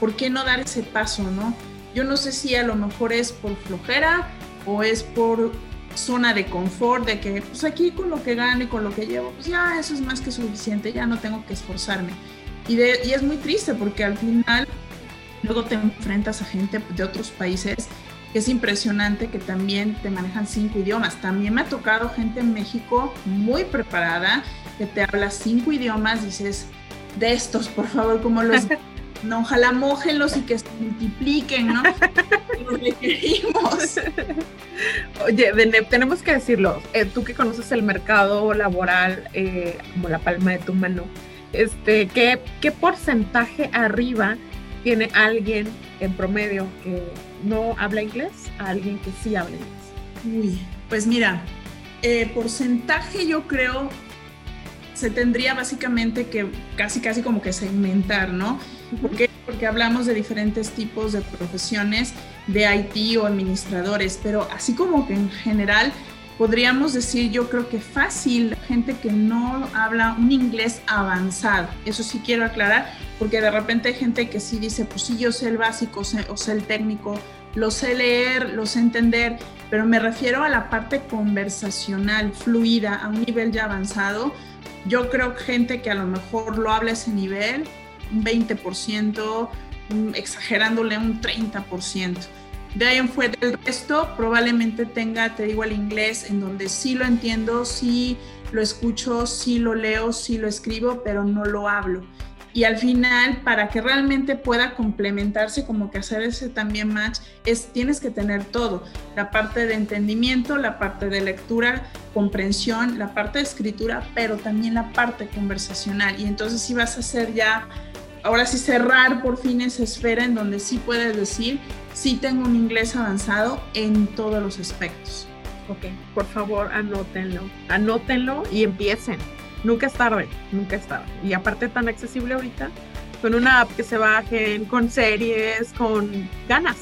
¿por qué no dar ese paso, no? Yo no sé si a lo mejor es por flojera o es por zona de confort, de que pues aquí con lo que gano y con lo que llevo, pues ya eso es más que suficiente, ya no tengo que esforzarme. Y, de, y es muy triste porque al final Luego te enfrentas a gente de otros países que es impresionante que también te manejan cinco idiomas. También me ha tocado gente en México muy preparada que te habla cinco idiomas, dices, de estos, por favor, como los... No, ojalá mojenlos y que se multipliquen, ¿no? Los requerimos. Oye, tenemos que decirlo, eh, tú que conoces el mercado laboral eh, como la palma de tu mano, este, ¿qué, ¿qué porcentaje arriba tiene alguien en promedio que no habla inglés a alguien que sí habla inglés? Uy, pues mira, eh, porcentaje yo creo se tendría básicamente que casi casi como que segmentar, ¿no? ¿Por qué? Porque hablamos de diferentes tipos de profesiones de IT o administradores, pero así como que en general podríamos decir, yo creo que fácil, gente que no habla un inglés avanzado. Eso sí quiero aclarar, porque de repente hay gente que sí dice, pues sí, yo sé el básico o sé el técnico, lo sé leer, lo sé entender, pero me refiero a la parte conversacional, fluida, a un nivel ya avanzado. Yo creo que gente que a lo mejor lo habla a ese nivel, un 20%, exagerándole un 30%. De ahí en fuera, el resto probablemente tenga, te digo, el inglés en donde sí lo entiendo, sí lo escucho, sí lo leo, sí lo escribo, pero no lo hablo. Y al final, para que realmente pueda complementarse, como que hacer ese también match, es tienes que tener todo, la parte de entendimiento, la parte de lectura, comprensión, la parte de escritura, pero también la parte conversacional. Y entonces si vas a hacer ya ahora sí cerrar por fin esa esfera en donde sí puedes decir, sí tengo un inglés avanzado en todos los aspectos. Ok, por favor anótenlo, anótenlo y empiecen. Nunca es tarde, nunca es tarde. Y aparte tan accesible ahorita, con una app que se bajen, con series, con ganas,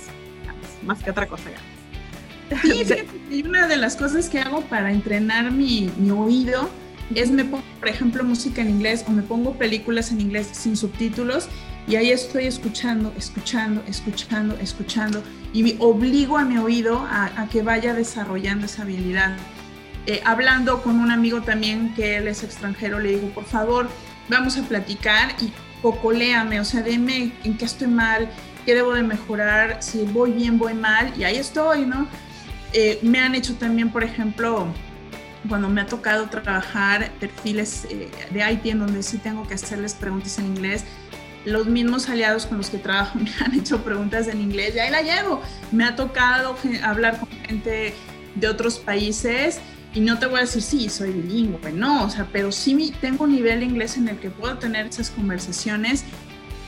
más que otra cosa, ganas. Sí, y una de las cosas que hago para entrenar mi, mi oído es me pongo, por ejemplo, música en inglés o me pongo películas en inglés sin subtítulos y ahí estoy escuchando, escuchando, escuchando, escuchando y me obligo a mi oído a, que vaya desarrollando esa habilidad. Eh, hablando con un amigo también que él es extranjero, le digo, por favor, vamos a platicar y cocoléame, o sea, dime en qué estoy mal, qué debo de mejorar, si voy bien, voy mal, y ahí estoy, ¿no? Eh, me han hecho también, por ejemplo, cuando me ha tocado trabajar perfiles eh, de IT en donde sí tengo que hacerles preguntas en inglés, los mismos aliados con los que trabajo me han hecho preguntas en inglés y ahí la llevo. Me ha tocado hablar con gente de otros países y no te voy a decir, sí, soy bilingüe, no, o sea, pero sí tengo un nivel de inglés en el que puedo tener esas conversaciones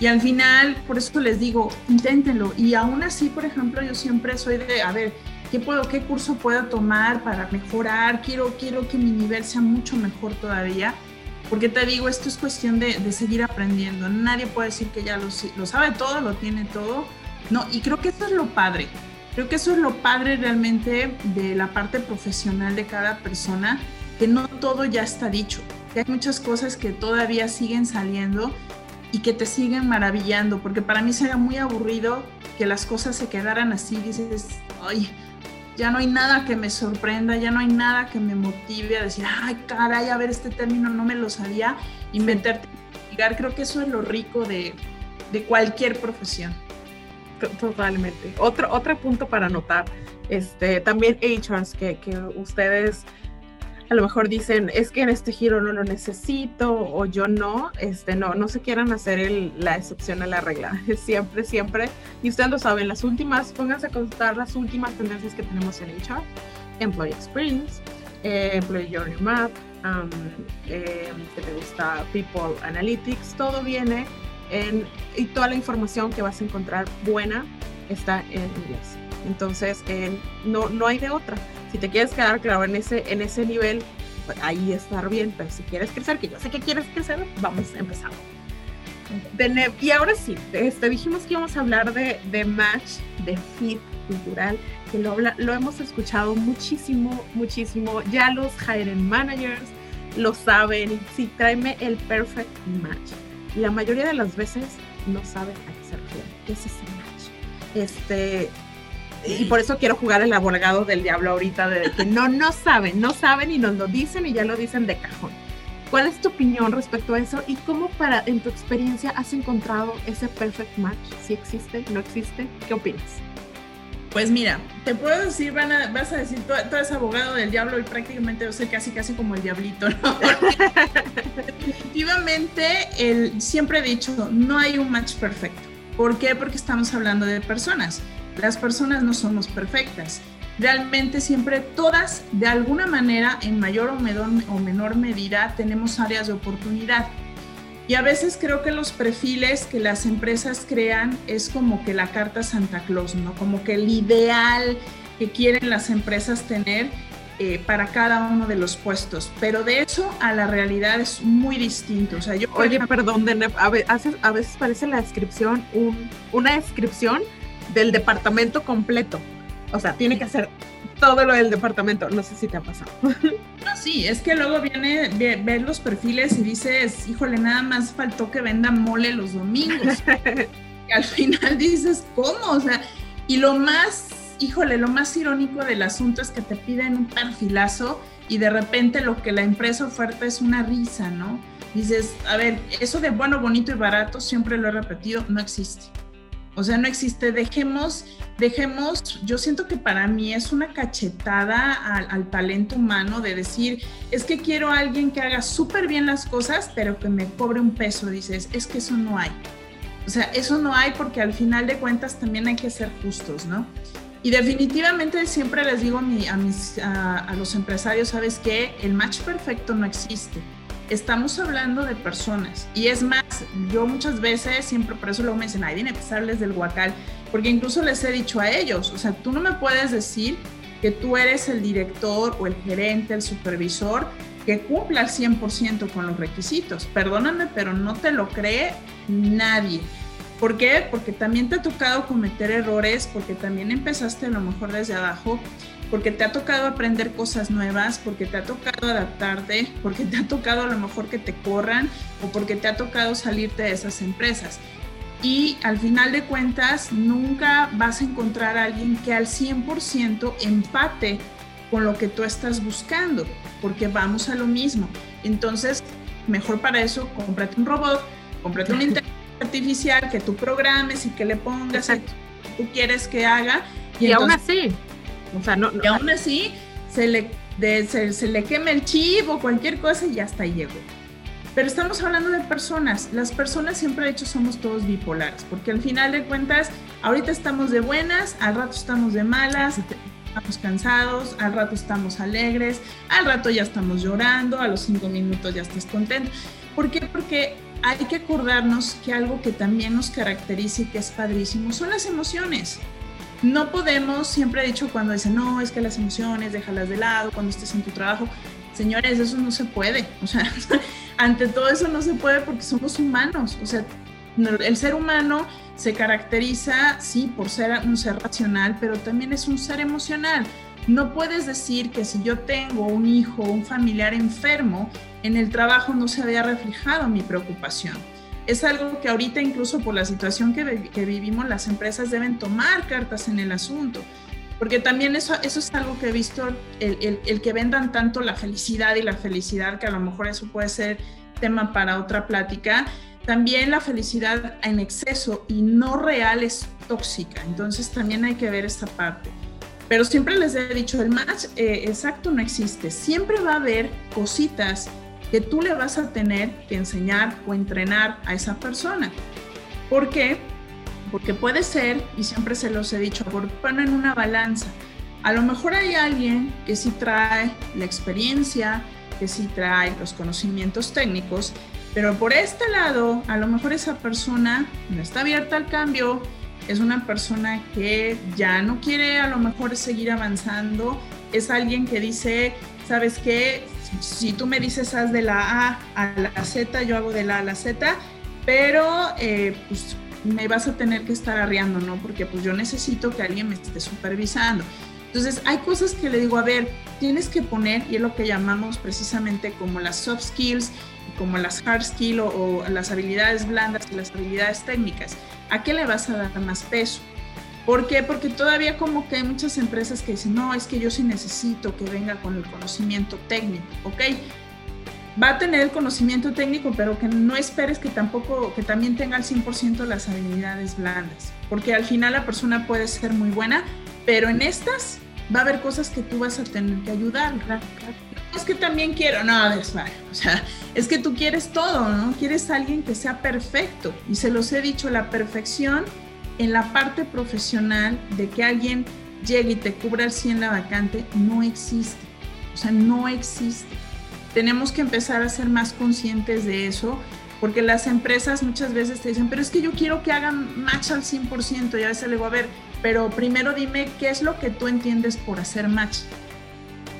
y al final, por eso les digo, inténtenlo. Y aún así, por ejemplo, yo siempre soy de, a ver, ¿qué, puedo, qué curso puedo tomar para mejorar? Quiero, quiero que mi nivel sea mucho mejor todavía. Porque te digo, esto es cuestión de, de seguir aprendiendo. Nadie puede decir que ya lo, lo sabe todo, lo tiene todo. No, y creo que eso es lo padre. Creo que eso es lo padre realmente de la parte profesional de cada persona, que no todo ya está dicho. Que hay muchas cosas que todavía siguen saliendo y que te siguen maravillando, porque para mí sería muy aburrido que las cosas se quedaran así, dices, ay, ya no hay nada que me sorprenda, ya no hay nada que me motive a decir, ay, caray, a ver, este término no me lo sabía, a investigar, creo que eso es lo rico de, de cualquier profesión. Totalmente. Otro, otro punto para notar, este, también HRs, que, que ustedes a lo mejor dicen, es que en este giro no lo necesito o yo no, este, no, no se quieran hacer el, la excepción a la regla. Siempre, siempre, y ustedes lo saben, las últimas, pónganse a consultar las últimas tendencias que tenemos en HR, Employee Experience, eh, Employee Journey Map, um, eh, te gusta People Analytics, todo viene en, y toda la información que vas a encontrar buena está en inglés. Entonces, no, no hay de otra si te quieres quedar claro en ese, en ese nivel, pues, ahí estar bien, pero si quieres crecer, que yo sé que quieres crecer, vamos a empezar. y ahora sí, este, dijimos que íbamos a hablar de, match, de fit cultural, que lo, lo hemos escuchado muchísimo, muchísimo. Ya los hiring managers lo saben. Sí, tráeme el perfect match. La mayoría de las veces no saben a qué se refiere. ¿Qué es ese match? Este, y por eso quiero jugar el abogado del diablo ahorita, de que no, no saben, no saben y nos lo dicen y ya lo dicen de cajón. ¿Cuál es tu opinión respecto a eso y cómo para, en tu experiencia, has encontrado ese perfect match? Si existe, no existe, ¿qué opinas? Pues mira, te puedo decir, van a, vas a decir, todo, todo, es abogado del diablo y prácticamente yo soy casi casi como el diablito, ¿no? definitivamente, el, siempre he dicho, no hay un match perfecto. ¿Por qué? Porque estamos hablando de personas. Las personas no somos perfectas. Realmente siempre todas, de alguna manera, en mayor o menor, o menor medida, tenemos áreas de oportunidad. Y a veces creo que los perfiles que las empresas crean es como que la carta Santa Claus, ¿no? Como que el ideal que quieren las empresas tener eh, para cada uno de los puestos. Pero de eso a la realidad es muy distinto. O sea, yo, Oye, perdón, a, veces, a veces parece la descripción un, una descripción del departamento completo. O sea, tiene que hacer todo lo del departamento. No sé si te ha pasado. No, sí, es que luego viene ver los perfiles y dices, híjole, nada más faltó que venda mole los domingos. y al final dices, ¿cómo? O sea, y lo más, híjole, lo más irónico del asunto es que te piden un perfilazo y de repente lo que la empresa oferta es una risa, ¿no? Dices, a ver, eso de bueno, bonito y barato, siempre lo he repetido, no existe. O sea, no existe. Dejemos, dejemos, yo siento que para mí es una cachetada al, talento humano de decir, es que quiero a alguien que haga súper bien las cosas, pero que me cobre un peso. Dices, es que eso no hay. O sea, eso no hay porque al final de cuentas también hay que ser justos, ¿no? Y definitivamente siempre les digo a, a, mis, a los empresarios, ¿sabes qué? El match perfecto no existe estamos hablando de personas. Y es más, yo muchas veces, siempre por eso luego me dicen, ay, viene a pasarles del guacal, porque incluso les he dicho a ellos, o sea, tú no me puedes decir que tú eres el director o el gerente, el supervisor, que cumpla al 100% con los requisitos. Perdóname, pero no te lo cree nadie. ¿Por qué? Porque también te ha tocado cometer errores, porque también empezaste a lo mejor desde abajo porque te ha tocado aprender cosas nuevas, porque te ha tocado adaptarte, porque te ha tocado a lo mejor que te corran o porque te ha tocado salirte de esas empresas. Y al final de cuentas, nunca vas a encontrar a alguien que al 100% empate con lo que tú estás buscando, porque vamos a lo mismo. Entonces, mejor para eso, cómprate un robot, cómprate una inteligencia artificial que tú programes y que le pongas que tú quieres que haga. Y, aún así, y aún así, se le de se, se le queme el chip o cualquier cosa y hasta ahí llegó. Pero estamos hablando de personas. Las personas siempre, de hecho, somos todos bipolares, porque al final de cuentas, ahorita estamos de buenas, al rato estamos de malas, estamos cansados, al rato estamos alegres, al rato ya estamos llorando, a los cinco minutos ya estás contento. ¿Por qué? Porque hay que acordarnos que algo que también nos caracteriza y que es padrísimo son las emociones. No podemos, siempre he dicho cuando dicen, no, es que las emociones, déjalas de lado cuando estés en tu trabajo. Señores, eso no se puede. O sea, ante todo eso no se puede porque somos humanos. O sea, el ser humano se caracteriza, sí, por ser un ser racional, pero también es un ser emocional. No puedes decir que si yo tengo un hijo un familiar enfermo, en el trabajo no se vea reflejado mi preocupación. Es algo que ahorita incluso por la situación que, vivimos las empresas deben tomar cartas en el asunto. Porque también eso, eso es algo que he visto, el, el, que vendan tanto la felicidad y la felicidad, que a lo mejor eso puede ser tema para otra plática. También la felicidad en exceso y no real es tóxica. Entonces también hay que ver esta parte. Pero siempre les he dicho, el match eh, exacto no existe. Siempre va a haber cositas que tú le vas a tener que enseñar o entrenar a esa persona. ¿Por qué? porque puede ser, y siempre se los he dicho, por en una balanza. A lo mejor hay alguien que sí trae la experiencia, que sí trae los conocimientos técnicos, pero por este lado, a lo mejor esa persona no está abierta al cambio, es una persona que ya no quiere a lo mejor seguir avanzando, es alguien que dice, ¿sabes qué? Si tú me dices haz de la A a la Z, yo hago de la A a la Z, pero eh, pues me vas a tener que estar arreando, ¿no? Porque pues yo necesito que alguien me esté supervisando. Entonces, hay cosas que le digo, a ver, tienes que poner, y es lo que llamamos precisamente como las soft skills, como las hard skills o, las habilidades blandas y las habilidades técnicas. ¿A qué le vas a dar más peso? ¿Por qué? Porque todavía como que hay muchas empresas que dicen, no, es que yo sí necesito que venga con el conocimiento técnico, ¿ok? va a tener el conocimiento técnico, pero que no esperes que tampoco, que también tenga al 100% las habilidades blandas, porque al final la persona puede ser muy buena, pero en estas va a haber cosas que tú vas a tener que ayudar. Es que también quiero, no, es, o sea, es que tú quieres todo, ¿no? Quieres alguien que sea perfecto. Y se los he dicho, la perfección en la parte profesional de que alguien llegue y te cubra al 100 la vacante no existe. O sea, no existe tenemos que empezar a ser más conscientes de eso, porque las empresas muchas veces te dicen, pero es que yo quiero que hagan match al 100%, y a veces le digo, a ver, pero primero dime qué es lo que tú entiendes por hacer match,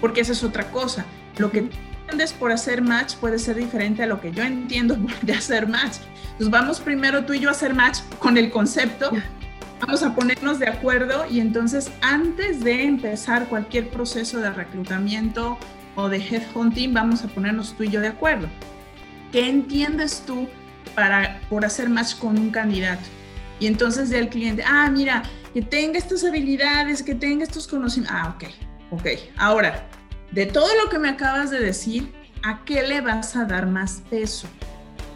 porque esa es otra cosa. Lo que entiendes por hacer match puede ser diferente a lo que yo entiendo de hacer match. Entonces vamos primero tú y yo a hacer match con el concepto, vamos a ponernos de acuerdo y entonces antes de empezar cualquier proceso de reclutamiento o de headhunting, vamos a ponernos tú y yo de acuerdo. ¿Qué entiendes tú para, por hacer match con un candidato? Y entonces del cliente, ah, mira, que tenga estas habilidades, que tenga estos conocimientos. Ah, ok, ok. Ahora, de todo lo que me acabas de decir, ¿a qué le vas a dar más peso?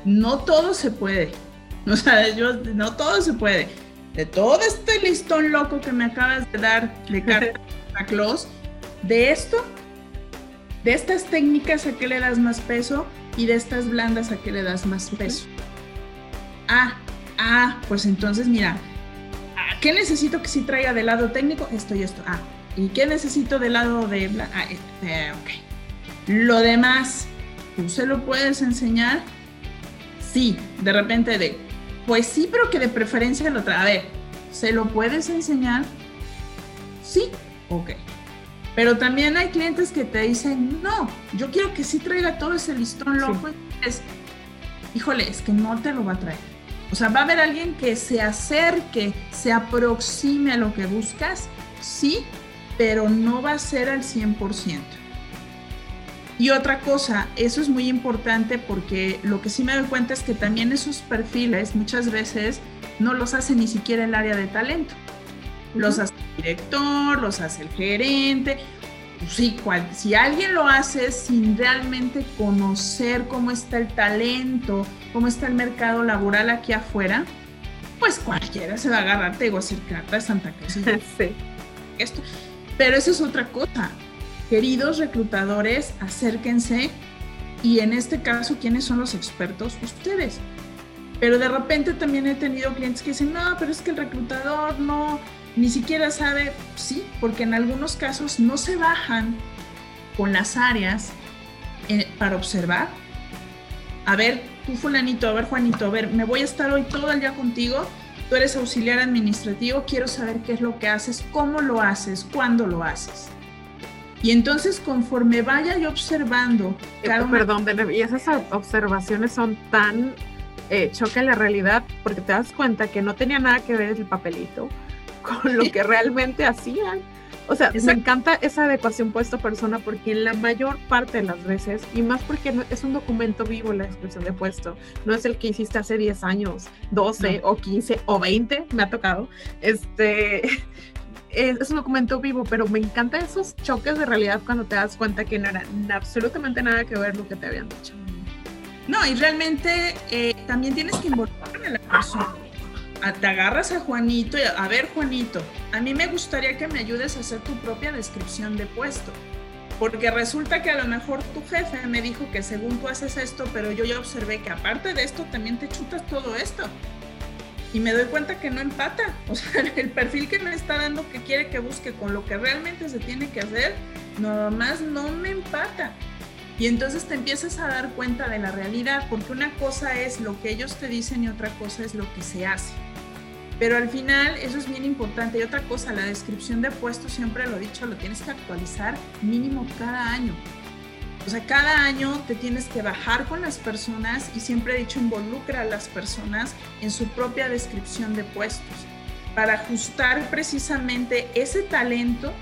No todo se puede. O sea, yo, no todo se puede. De todo este listón loco que me acabas de dar de carta a close, de esto de estas técnicas a qué le das más peso y de estas blandas a qué le das más peso. Ah, ah, pues entonces mira, ¿qué necesito que sí traiga del lado técnico? Esto y esto. Ah, ¿y qué necesito del lado de... Ah, eh, ok. Lo demás, ¿tú se lo puedes enseñar? Sí, de repente de, pues sí, pero que de preferencia lo trae. A ver, ¿se lo puedes enseñar? Sí, ok. Pero también hay clientes que te dicen, no, yo quiero que sí traiga todo ese listón loco. Es, híjole, es que no te lo va a traer. O sea, va a haber alguien que se acerque, se aproxime a lo que buscas, sí, pero no va a ser al 100%. Y otra cosa, eso es muy importante porque lo que sí me doy cuenta es que también esos perfiles muchas veces no los hace ni siquiera el área de talento. Los hace director, los hace el gerente. Pues sí, cual, si alguien lo hace sin realmente conocer cómo está el talento, cómo está el mercado laboral aquí afuera, pues cualquiera se va a agarrar, te digo, hacer carta de Santa Cruz. sí. Esto. Pero eso es otra cosa. queridos reclutadores, acérquense y en este caso, ¿quiénes son los expertos? Ustedes. Pero de repente también he tenido clientes que dicen, no, pero es que el reclutador no, ni siquiera sabe, sí, porque en algunos casos no se bajan con las áreas eh, para observar. A ver, tú fulanito, a ver Juanito, a ver, me voy a estar hoy todo el día contigo, tú eres auxiliar administrativo, quiero saber qué es lo que haces, cómo lo haces, cuándo lo haces. Y entonces conforme vaya yo observando... Cada Perdón, y esas observaciones son tan eh, choque la realidad porque te das cuenta que no tenía nada que ver el papelito con lo que realmente hacían. O sea, me encanta esa adecuación puesto persona porque en la mayor parte de las veces, y más porque es un documento vivo la descripción de puesto, no es el que hiciste hace 10 años, 12 o 15 o 20, me ha tocado, este, es, un documento vivo, pero me encantan esos choques de realidad cuando te das cuenta que no era absolutamente nada que ver lo que te habían dicho. No, y realmente eh, también tienes que involucrar a la persona. Te agarras a Juanito y a, ver Juanito, a mí me gustaría que me ayudes a hacer tu propia descripción de puesto, porque resulta que a lo mejor tu jefe me dijo que según tú haces esto, pero yo ya observé que aparte de esto también te chutas todo esto y me doy cuenta que no empata. O sea, el perfil que me está dando que quiere que busque con lo que realmente se tiene que hacer, nada más no me empata. Y entonces te empiezas a dar cuenta de la realidad, porque una cosa es lo que ellos te dicen y otra cosa es lo que se hace. Pero al final eso es bien importante. Y otra cosa, la descripción de puestos, siempre lo he dicho, lo tienes que actualizar mínimo cada año. O sea, cada año te tienes que bajar con las personas y siempre he dicho involucra a las personas en su propia descripción de puestos para ajustar precisamente ese talento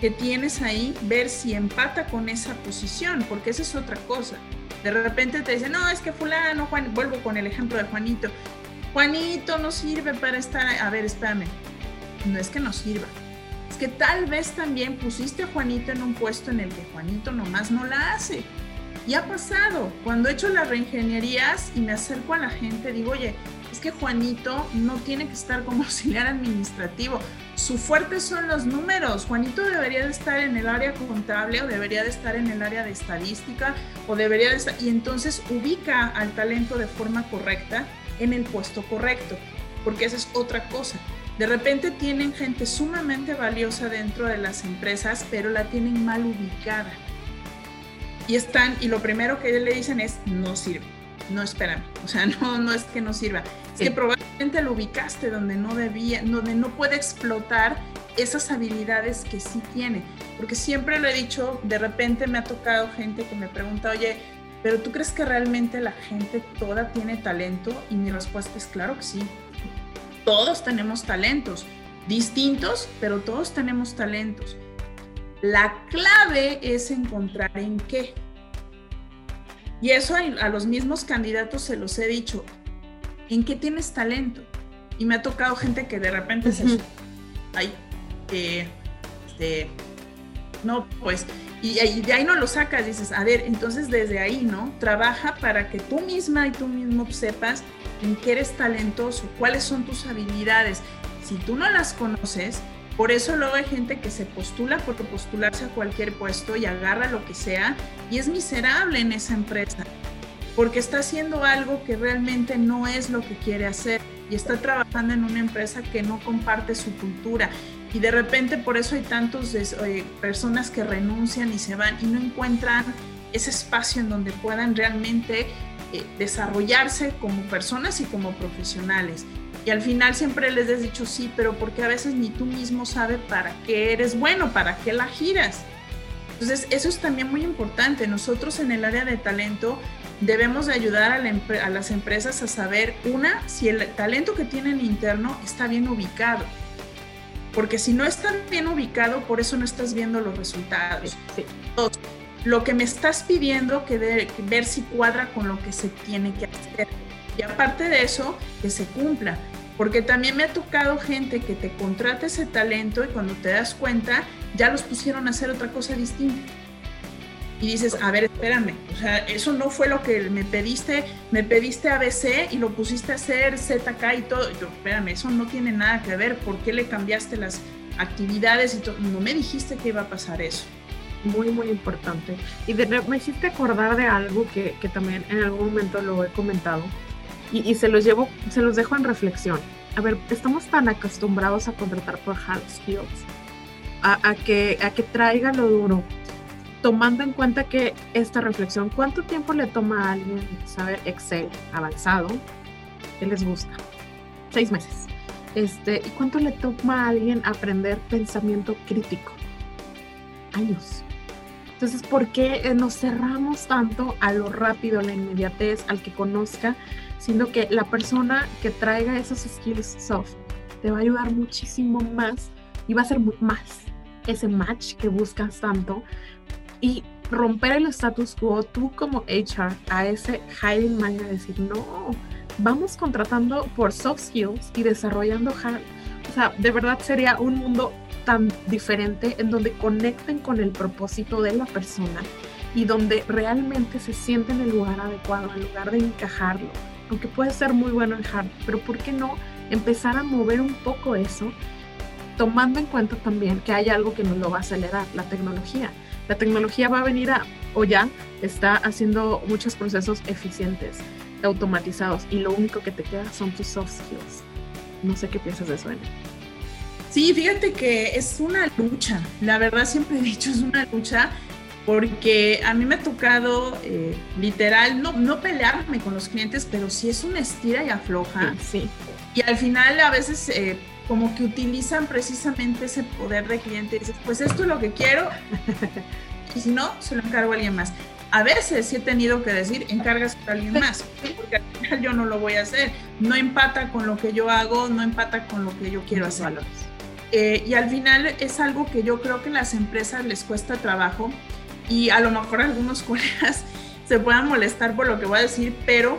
que tienes ahí, ver si empata con esa posición, porque esa es otra cosa. De repente te dicen, no, es que fulano, Juan, vuelvo con el ejemplo de Juanito. Juanito no sirve para estar, a ver, espérame, no es que no sirva, que tal vez también pusiste a Juanito en un puesto en el que Juanito nomás no la hace. Y ha pasado, cuando he hecho las reingenierías y me acerco a la gente, digo, oye, es que Juanito no tiene que estar como auxiliar administrativo. Su fuerte son los números. Juanito debería de estar en el área contable o debería de estar en el área de estadística o debería de estar... Y entonces ubica al talento de forma correcta en el puesto correcto, porque esa es otra cosa. De repente tienen gente sumamente valiosa dentro de las empresas, pero la tienen mal ubicada. Y están, y lo primero que le dicen es, no sirve, no espérame, o sea, no, no es que no sirva, es que probablemente lo ubicaste donde no debía, donde no puede explotar esas habilidades que sí tiene. Porque siempre lo he dicho, de repente me ha tocado gente que me pregunta, oye, pero ¿tú crees que realmente la gente toda tiene talento? Y mi respuesta es claro que sí todos tenemos talentos, distintos, pero todos tenemos talentos. La clave es encontrar en qué. Y eso a, los mismos candidatos se los he dicho. ¿En qué tienes talento? Y me ha tocado gente que de repente se... Ay, este, no, pues, y, y, de ahí no lo sacas, dices, a ver, entonces desde ahí, ¿no? Trabaja para que tú misma y tú mismo sepas en qué eres talentoso, cuáles son tus habilidades. Si tú no las conoces, por eso luego hay gente que se postula por postularse a cualquier puesto y agarra lo que sea y es miserable en esa empresa, porque está haciendo algo que realmente no es lo que quiere hacer y está trabajando en una empresa que no comparte su cultura. Y de repente por eso hay tantas eh, personas que renuncian y se van y no encuentran ese espacio en donde puedan realmente eh, desarrollarse como personas y como profesionales. Y al final siempre les he dicho sí, pero porque a veces ni tú mismo sabes para qué eres bueno, para qué la giras. Entonces, eso es también muy importante. Nosotros en el área de talento debemos de ayudar a, a las empresas a saber, una, si el talento que tienen interno está bien ubicado. Porque si no está bien ubicado, por eso no estás viendo los resultados. Dos, lo que me estás pidiendo, que, ver si cuadra con lo que se tiene que hacer. Y aparte de eso, que se cumpla. Porque también me ha tocado gente que te contrata ese talento y cuando te das cuenta, ya los pusieron a hacer otra cosa distinta. Y dices, a ver, espérame, o sea, eso no fue lo que me pediste, me pediste ABC y lo pusiste a hacer ZK y todo. Yo, espérame, eso no tiene nada que ver, ¿por qué le cambiaste las actividades y todo? No me dijiste que iba a pasar eso. muy, muy importante. Y me hiciste acordar de algo que, que, también en algún momento lo he comentado y, y, se los llevo, se los dejo en reflexión. A ver, estamos tan acostumbrados a contratar por hard skills, a, a, que, a que traiga lo duro, tomando en cuenta que esta reflexión, ¿cuánto tiempo le toma a alguien saber Excel avanzado? ¿Qué les gusta? Seis meses. Este, ¿Y cuánto le toma a alguien aprender pensamiento crítico? Años. Entonces, ¿por qué nos cerramos tanto a lo rápido, a la inmediatez, al que conozca, siendo que la persona que traiga esos skills soft te va a ayudar muchísimo más y va a ser más ese match que buscas tanto y romper el status quo, tú como HR, a ese hiring manager, decir, no, vamos contratando por soft skills y desarrollando hard. O sea, de verdad sería un mundo tan diferente en donde conecten con el propósito de la persona y donde realmente se siente en el lugar adecuado, en lugar de encajarlo. Aunque puede ser muy bueno en hard, pero ¿por qué no empezar a mover un poco eso, tomando en cuenta también que hay algo que nos lo va a acelerar, la tecnología? La tecnología va a venir a, o ya está haciendo muchos procesos eficientes, automatizados, y lo único que te queda son tus soft skills. No sé qué piensas de eso, Ene. Sí, fíjate que es una lucha. La verdad siempre he dicho es una lucha porque a mí me ha tocado eh, literal no, no pelearme con los clientes, pero sí es una estira y afloja. Sí. Y al final a veces eh, como que utilizan precisamente ese poder de cliente y dices, pues esto es lo que quiero, y si no, se lo encargo a alguien más. A veces sí he tenido que decir, encargas a alguien más, porque al final yo no lo voy a hacer. No empata con lo que yo hago, no empata con lo que yo quiero hacer. Eh, y al final es algo que yo creo que las empresas les cuesta trabajo y a lo mejor algunos colegas se puedan molestar por lo que voy a decir, pero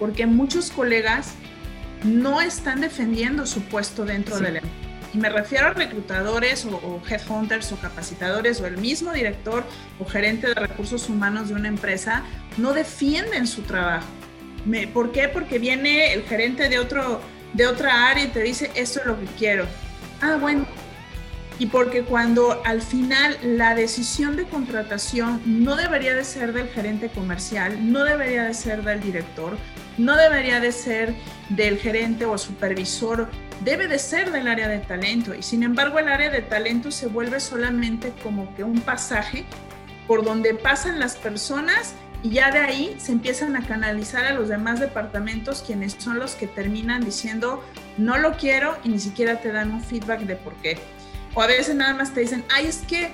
porque muchos colegas no están defendiendo su puesto dentro del empleo. Y me refiero a reclutadores o, headhunters o capacitadores o el mismo director o gerente de recursos humanos de una empresa, no defienden su trabajo. Me, ¿Por qué? Porque viene el gerente de, otro, de otra área y te dice, esto es lo que quiero. Ah, bueno. Y porque cuando al final la decisión de contratación no debería de ser del gerente comercial, no debería de ser del director, no debería de ser del gerente o supervisor, debe de ser del área de talento. Y sin embargo el área de talento se vuelve solamente como que un pasaje por donde pasan las personas y ya de ahí se empiezan a canalizar a los demás departamentos quienes son los que terminan diciendo no lo quiero y ni siquiera te dan un feedback de por qué. O a veces nada más te dicen, ay, es que,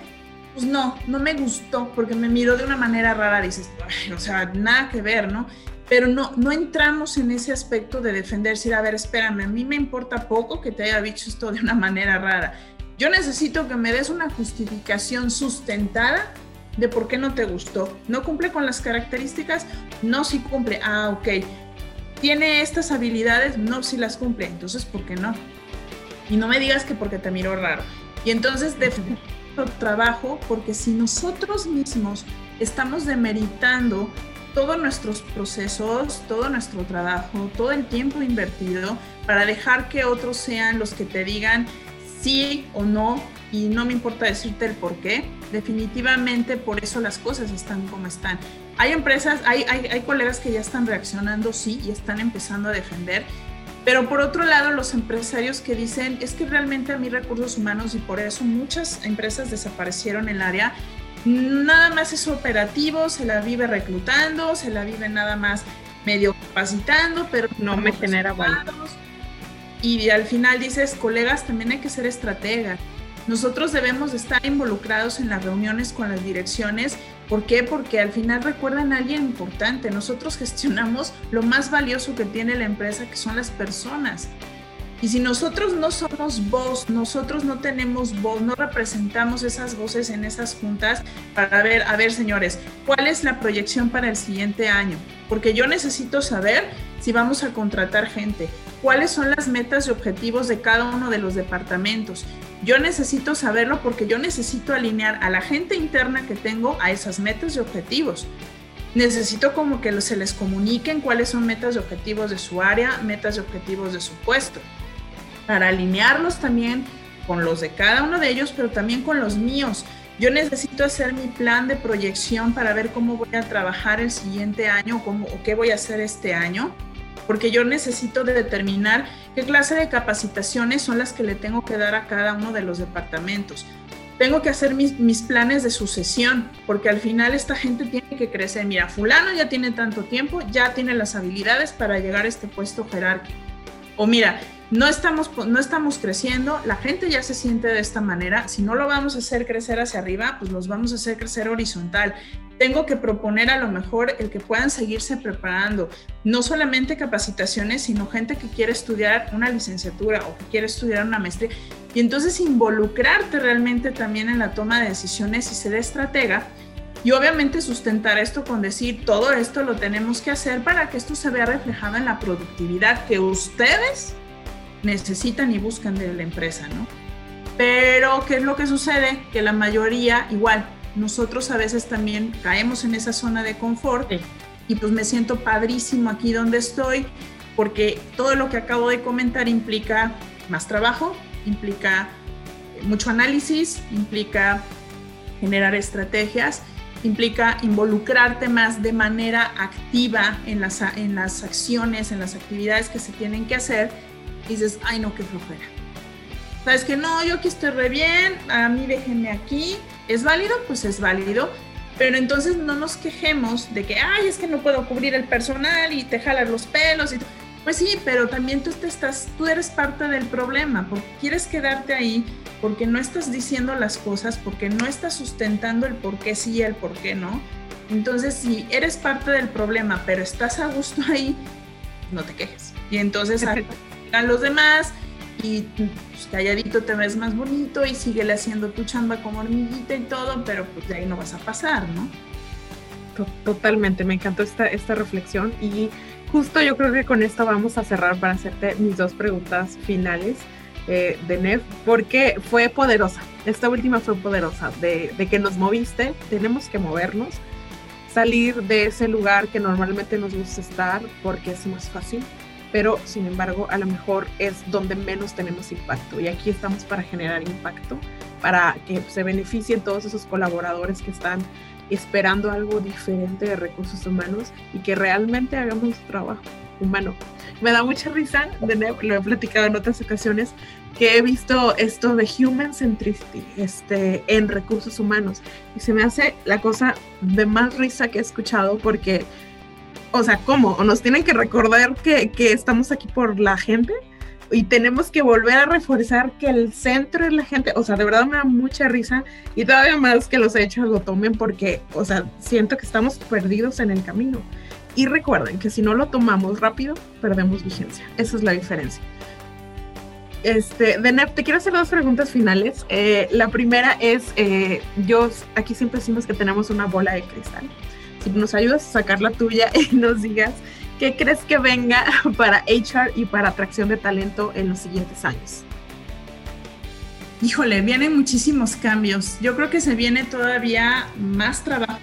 pues no, no me gustó porque me miró de una manera rara. Dices, o sea, nada que ver, ¿no? Pero no, no entramos en ese aspecto de defender, decir, a ver, espérame, a mí me importa poco que te haya dicho esto de una manera rara. Yo necesito que me des una justificación sustentada de por qué no te gustó. ¿No cumple con las características? No, sí cumple. Ah, ok. ¿Tiene estas habilidades? No, sí las cumple. Entonces, ¿por qué no? Y no me digas que porque te miró raro. Y entonces, de trabajo, porque si nosotros mismos estamos demeritando todos nuestros procesos, todo nuestro trabajo, todo el tiempo invertido para dejar que otros sean los que te digan sí o no y no me importa decirte el por qué. Definitivamente por eso las cosas están como están. Hay empresas, hay, hay, hay colegas que ya están reaccionando, sí, y están empezando a defender. Pero por otro lado, los empresarios que dicen, es que realmente a mí recursos humanos y por eso muchas empresas desaparecieron en el área, nada más es operativo, se la vive reclutando, se la vive nada más medio capacitando, pero no me genera valor. Y al final dices, colegas, también hay que ser estrategas. Nosotros debemos estar involucrados en las reuniones con las direcciones. ¿Por qué? Porque al final recuerdan a alguien importante. Nosotros gestionamos lo más valioso que tiene la empresa, que son las personas. Y si nosotros no somos voz, nosotros no tenemos voz, no representamos esas voces en esas juntas para ver, a ver señores, ¿cuál es la proyección para el siguiente año? Porque yo necesito saber si vamos a contratar gente, cuáles son las metas y objetivos de cada uno de los departamentos. Yo necesito saberlo porque yo necesito alinear a la gente interna que tengo a esas metas y objetivos necesito como que se les comuniquen cuáles son metas y objetivos de su área, metas y objetivos de su puesto para alinearlos también con los de cada uno de ellos, pero también con los míos. yo necesito hacer mi plan de proyección para ver cómo voy a trabajar el siguiente año cómo, o qué voy a hacer este año, porque yo necesito determinar qué clase de capacitaciones son las que le tengo que dar a cada uno de los departamentos. Tengo que hacer mis, mis planes de sucesión, porque al final esta gente tiene que crecer. Mira, fulano ya tiene tanto tiempo, ya tiene las habilidades para llegar a este puesto jerárquico. O mira, no estamos, no estamos creciendo, la gente ya se siente de esta manera, si no lo vamos a hacer crecer hacia arriba, pues los vamos a hacer crecer horizontal. Tengo que proponer a lo mejor el que puedan seguirse preparando, no solamente capacitaciones, sino gente que quiere estudiar una licenciatura o que quiere estudiar una maestría. Y entonces involucrarte realmente también en la toma de decisiones y ser estratega. Y obviamente sustentar esto con decir, todo esto lo tenemos que hacer para que esto se vea reflejado en la productividad que ustedes necesitan y buscan de la empresa, ¿no? Pero, ¿qué es lo que sucede? Que la mayoría, igual, nosotros a veces también caemos en esa zona de confort y pues me siento padrísimo aquí donde estoy porque todo lo que acabo de comentar implica más trabajo, implica mucho análisis, implica generar estrategias, implica involucrarte más de manera activa en las, en las acciones, en las actividades que se tienen que hacer dices, ay no, qué flojera. Sabes que no, yo aquí estoy re bien, a mí déjenme aquí. ¿Es válido? Pues es válido. Pero entonces no nos quejemos de que, ay, es que no puedo cubrir el personal y te jalas los pelos y pues sí, pero también tú te estás, tú eres parte del problema, porque quieres quedarte ahí, porque no estás diciendo las cosas, porque no estás sustentando el por qué sí y el por qué no. Entonces, si eres parte del problema, pero estás a gusto ahí, no te quejes. Y entonces a los demás y pues, calladito te ves más bonito y síguele haciendo tu chamba como hormiguita y todo, pero pues de ahí no vas a pasar, ¿no? Totalmente, me encantó esta, esta reflexión y justo yo creo que con esto vamos a cerrar para hacerte mis dos preguntas finales eh, de Nev, porque fue poderosa, esta última fue poderosa, de, de que nos moviste, tenemos que movernos, salir de ese lugar que normalmente nos gusta estar porque es más fácil pero sin embargo a lo mejor es donde menos tenemos impacto y aquí estamos para generar impacto, para que se beneficien todos esos colaboradores que están esperando algo diferente de recursos humanos y que realmente hagamos nuestro trabajo humano. Me da mucha risa, lo he platicado en otras ocasiones, que he visto esto de human centricity este, en recursos humanos y se me hace la cosa de más risa que he escuchado porque o sea, ¿cómo? ¿O nos tienen que recordar que, estamos aquí por la gente? y tenemos que volver a reforzar que el centro es la gente. O sea, de verdad me da mucha risa y todavía más que los hechos lo tomen porque, o sea, siento que estamos perdidos en el camino. Y recuerden que si no lo tomamos rápido, perdemos vigencia. Esa es la diferencia. Este, Denep, te quiero hacer dos preguntas finales. Eh, la primera es, eh, yo, aquí siempre decimos que tenemos una bola de cristal nos ayudas a sacar la tuya y nos digas qué crees que venga para HR y para atracción de talento en los siguientes años. Híjole, vienen muchísimos cambios. Yo creo que se viene todavía más trabajo.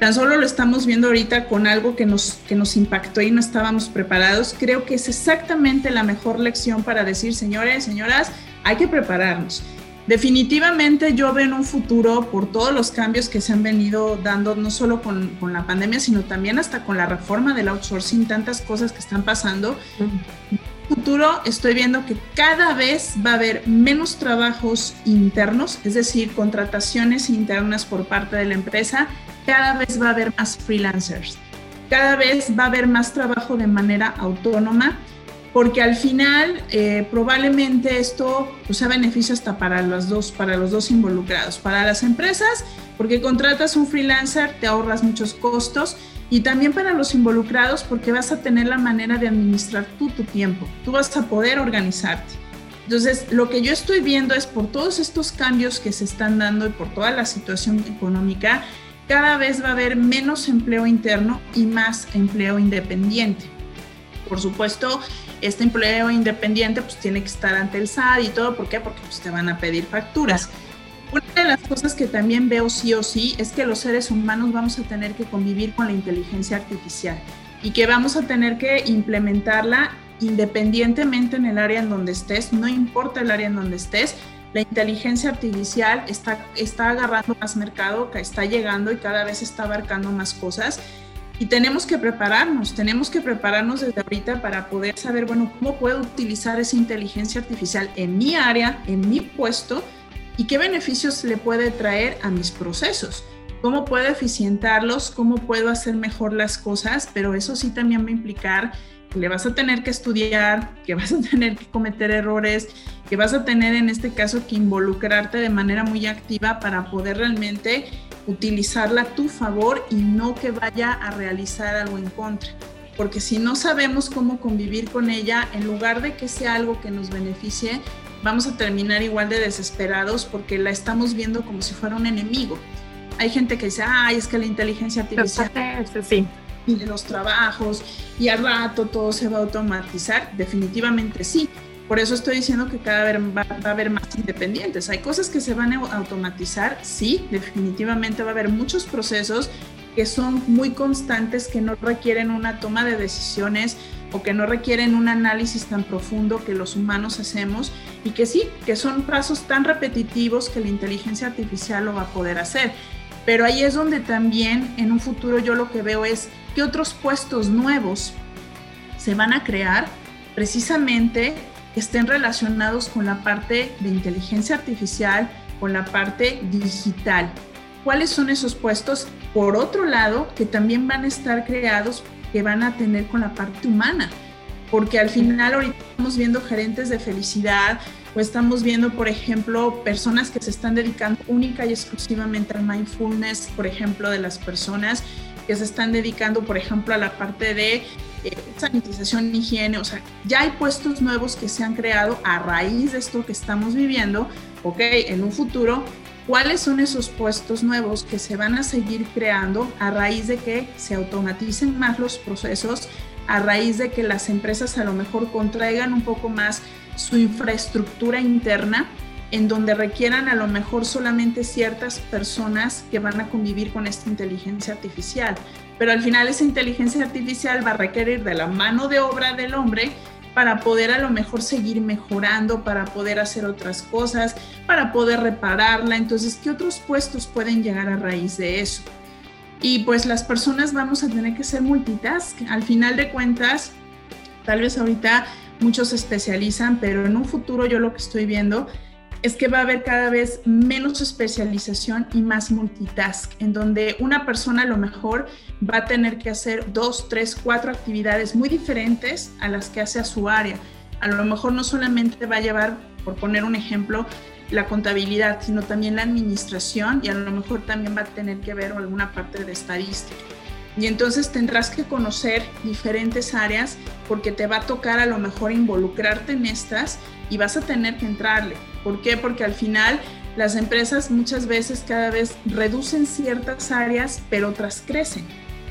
Tan solo lo estamos viendo ahorita con algo que nos, que nos impactó y no estábamos preparados. Creo que es exactamente la mejor lección para decir, señores, señoras, hay que prepararnos. Definitivamente yo veo en un futuro, por todos los cambios que se han venido dando, no solo con, con, la pandemia, sino también hasta con la reforma del outsourcing, tantas cosas que están pasando. En un futuro estoy viendo que cada vez va a haber menos trabajos internos, es decir, contrataciones internas por parte de la empresa, cada vez va a haber más freelancers, cada vez va a haber más trabajo de manera autónoma porque al final eh, probablemente esto pues, sea beneficio hasta para los, dos, para los dos involucrados, para las empresas, porque contratas un freelancer, te ahorras muchos costos, y también para los involucrados, porque vas a tener la manera de administrar tú tu tiempo, tú vas a poder organizarte. Entonces, lo que yo estoy viendo es por todos estos cambios que se están dando y por toda la situación económica, cada vez va a haber menos empleo interno y más empleo independiente. Por supuesto, este empleo independiente pues tiene que estar ante el SAT y todo. ¿Por qué? Porque pues, te van a pedir facturas. Una de las cosas que también veo sí o sí es que los seres humanos vamos a tener que convivir con la inteligencia artificial y que vamos a tener que implementarla independientemente en el área en donde estés, no importa el área en donde estés, la inteligencia artificial está, está agarrando más mercado, está llegando y cada vez está abarcando más cosas. Y tenemos que prepararnos, tenemos que prepararnos desde ahorita para poder saber, bueno, cómo puedo utilizar esa inteligencia artificial en mi área, en mi puesto, y qué beneficios le puede traer a mis procesos. Cómo puedo eficientarlos, cómo puedo hacer mejor las cosas, pero eso sí también va a implicar que le vas a tener que estudiar, que vas a tener que cometer errores, que vas a tener en este caso que involucrarte de manera muy activa para poder realmente utilizarla a tu favor y no que vaya a realizar algo en contra. Porque si no sabemos cómo convivir con ella, en lugar de que sea algo que nos beneficie, vamos a terminar igual de desesperados porque la estamos viendo como si fuera un enemigo. Hay gente que dice, ay, es que la inteligencia artificial... Sí de los trabajos y al rato todo se va a automatizar? Definitivamente sí. Por eso estoy diciendo que cada vez va, a haber más independientes. Hay cosas que se van a automatizar, sí, definitivamente va a haber muchos procesos que son muy constantes, que no requieren una toma de decisiones o que no requieren un análisis tan profundo que los humanos hacemos y que sí, que son pasos tan repetitivos que la inteligencia artificial lo va a poder hacer. Pero ahí es donde también en un futuro yo lo que veo es qué otros puestos nuevos se van a crear precisamente estén relacionados con la parte de inteligencia artificial, con la parte digital. ¿Cuáles son esos puestos? Por otro lado, que también van a estar creados que van a tener con la parte humana, porque al final ahorita estamos viendo gerentes de felicidad, o estamos viendo, por ejemplo, personas que se están dedicando única y exclusivamente al mindfulness, por ejemplo, de las personas que se están dedicando, por ejemplo, a la parte de eh, sanitización, higiene, o sea, ya hay puestos nuevos que se han creado a raíz de esto que estamos viviendo, ok, en un futuro, ¿cuáles son esos puestos nuevos que se van a seguir creando a raíz de que se automaticen más los procesos, a raíz de que las empresas a lo mejor contraigan un poco más su infraestructura interna en donde requieran a lo mejor solamente ciertas personas que van a convivir con esta inteligencia artificial. Pero al final esa inteligencia artificial va a requerir de la mano de obra del hombre para poder a lo mejor seguir mejorando, para poder hacer otras cosas, para poder repararla. Entonces, ¿qué otros puestos pueden llegar a raíz de eso? Y pues las personas vamos a tener que ser multitask. Al final de cuentas, tal vez ahorita muchos se especializan, pero en un futuro yo lo que estoy viendo es que va a haber cada vez menos especialización y más multitask, en donde una persona a lo mejor va a tener que hacer dos, tres, cuatro actividades muy diferentes a las que hace a su área. A lo mejor no solamente va a llevar, por poner un ejemplo, la contabilidad, sino también la administración y a lo mejor también va a tener que ver alguna parte de estadística. Y entonces tendrás que conocer diferentes áreas porque te va a tocar a lo mejor involucrarte en estas y vas a tener que entrarle. ¿Por qué? Porque al final las empresas muchas veces cada vez reducen ciertas áreas, pero otras crecen.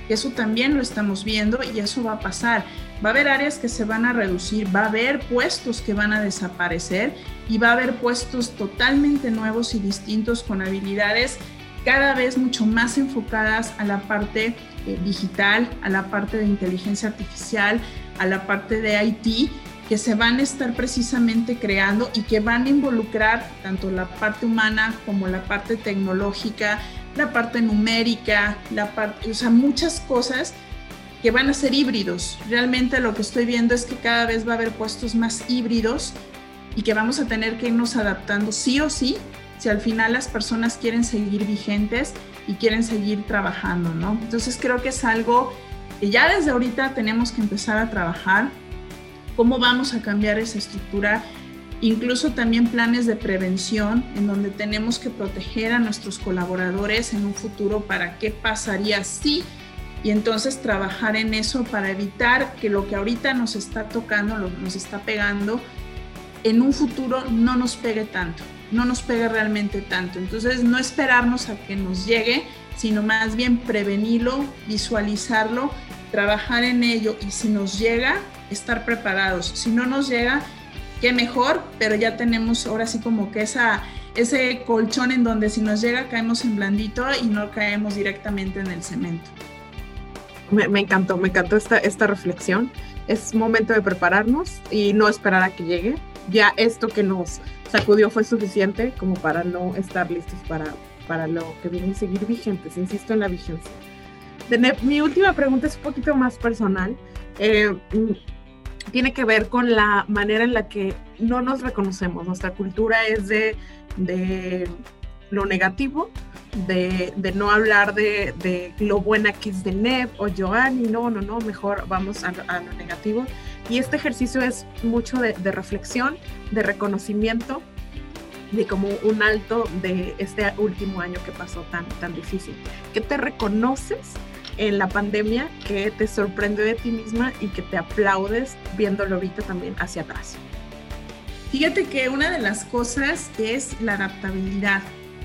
Eso también lo estamos viendo y eso va a pasar. Va a haber áreas que se van a reducir, va a haber puestos que van a desaparecer y va a haber puestos totalmente nuevos y distintos con habilidades cada vez mucho más enfocadas a la parte eh, digital, a la parte de inteligencia artificial, a la parte de IT que se van a estar precisamente creando y que van a involucrar tanto la parte humana como la parte tecnológica, la parte numérica, la parte, o sea, muchas cosas que van a ser híbridos. Realmente lo que estoy viendo es que cada vez va a haber puestos más híbridos y que vamos a tener que irnos adaptando sí o sí si al final las personas quieren seguir vigentes y quieren seguir trabajando, ¿no? Entonces creo que es algo que ya desde ahorita tenemos que empezar a trabajar cómo vamos a cambiar esa estructura, incluso también planes de prevención en donde tenemos que proteger a nuestros colaboradores en un futuro para qué pasaría si y entonces trabajar en eso para evitar que lo que ahorita nos está tocando, nos está pegando, en un futuro no nos pegue tanto, no nos pegue realmente tanto. Entonces no esperarnos a que nos llegue, sino más bien prevenirlo, visualizarlo, trabajar en ello y si nos llega, estar preparados. Si no nos llega, qué mejor, pero ya tenemos ahora sí como que esa, ese colchón en donde si nos llega caemos en blandito y no caemos directamente en el cemento. Me, encantó, me encantó esta, esta reflexión. Es momento de prepararnos y no esperar a que llegue. Ya esto que nos sacudió fue suficiente como para no estar listos para, para lo que viene a seguir vigentes. Insisto en la vigencia. mi última pregunta es un poquito más personal. Eh, tiene que ver con la manera en la que no nos reconocemos. Nuestra cultura es de, de lo negativo, de, de no hablar de, de, lo buena que es de Neb o Joanny, no, no, no, mejor vamos a, a lo negativo. Y este ejercicio es mucho de, de, reflexión, de reconocimiento, de como un alto de este último año que pasó tan, tan difícil. ¿Qué te reconoces en la pandemia que te sorprendió de ti misma y que te aplaudes viéndolo ahorita también hacia atrás? Fíjate que una de las cosas es la adaptabilidad.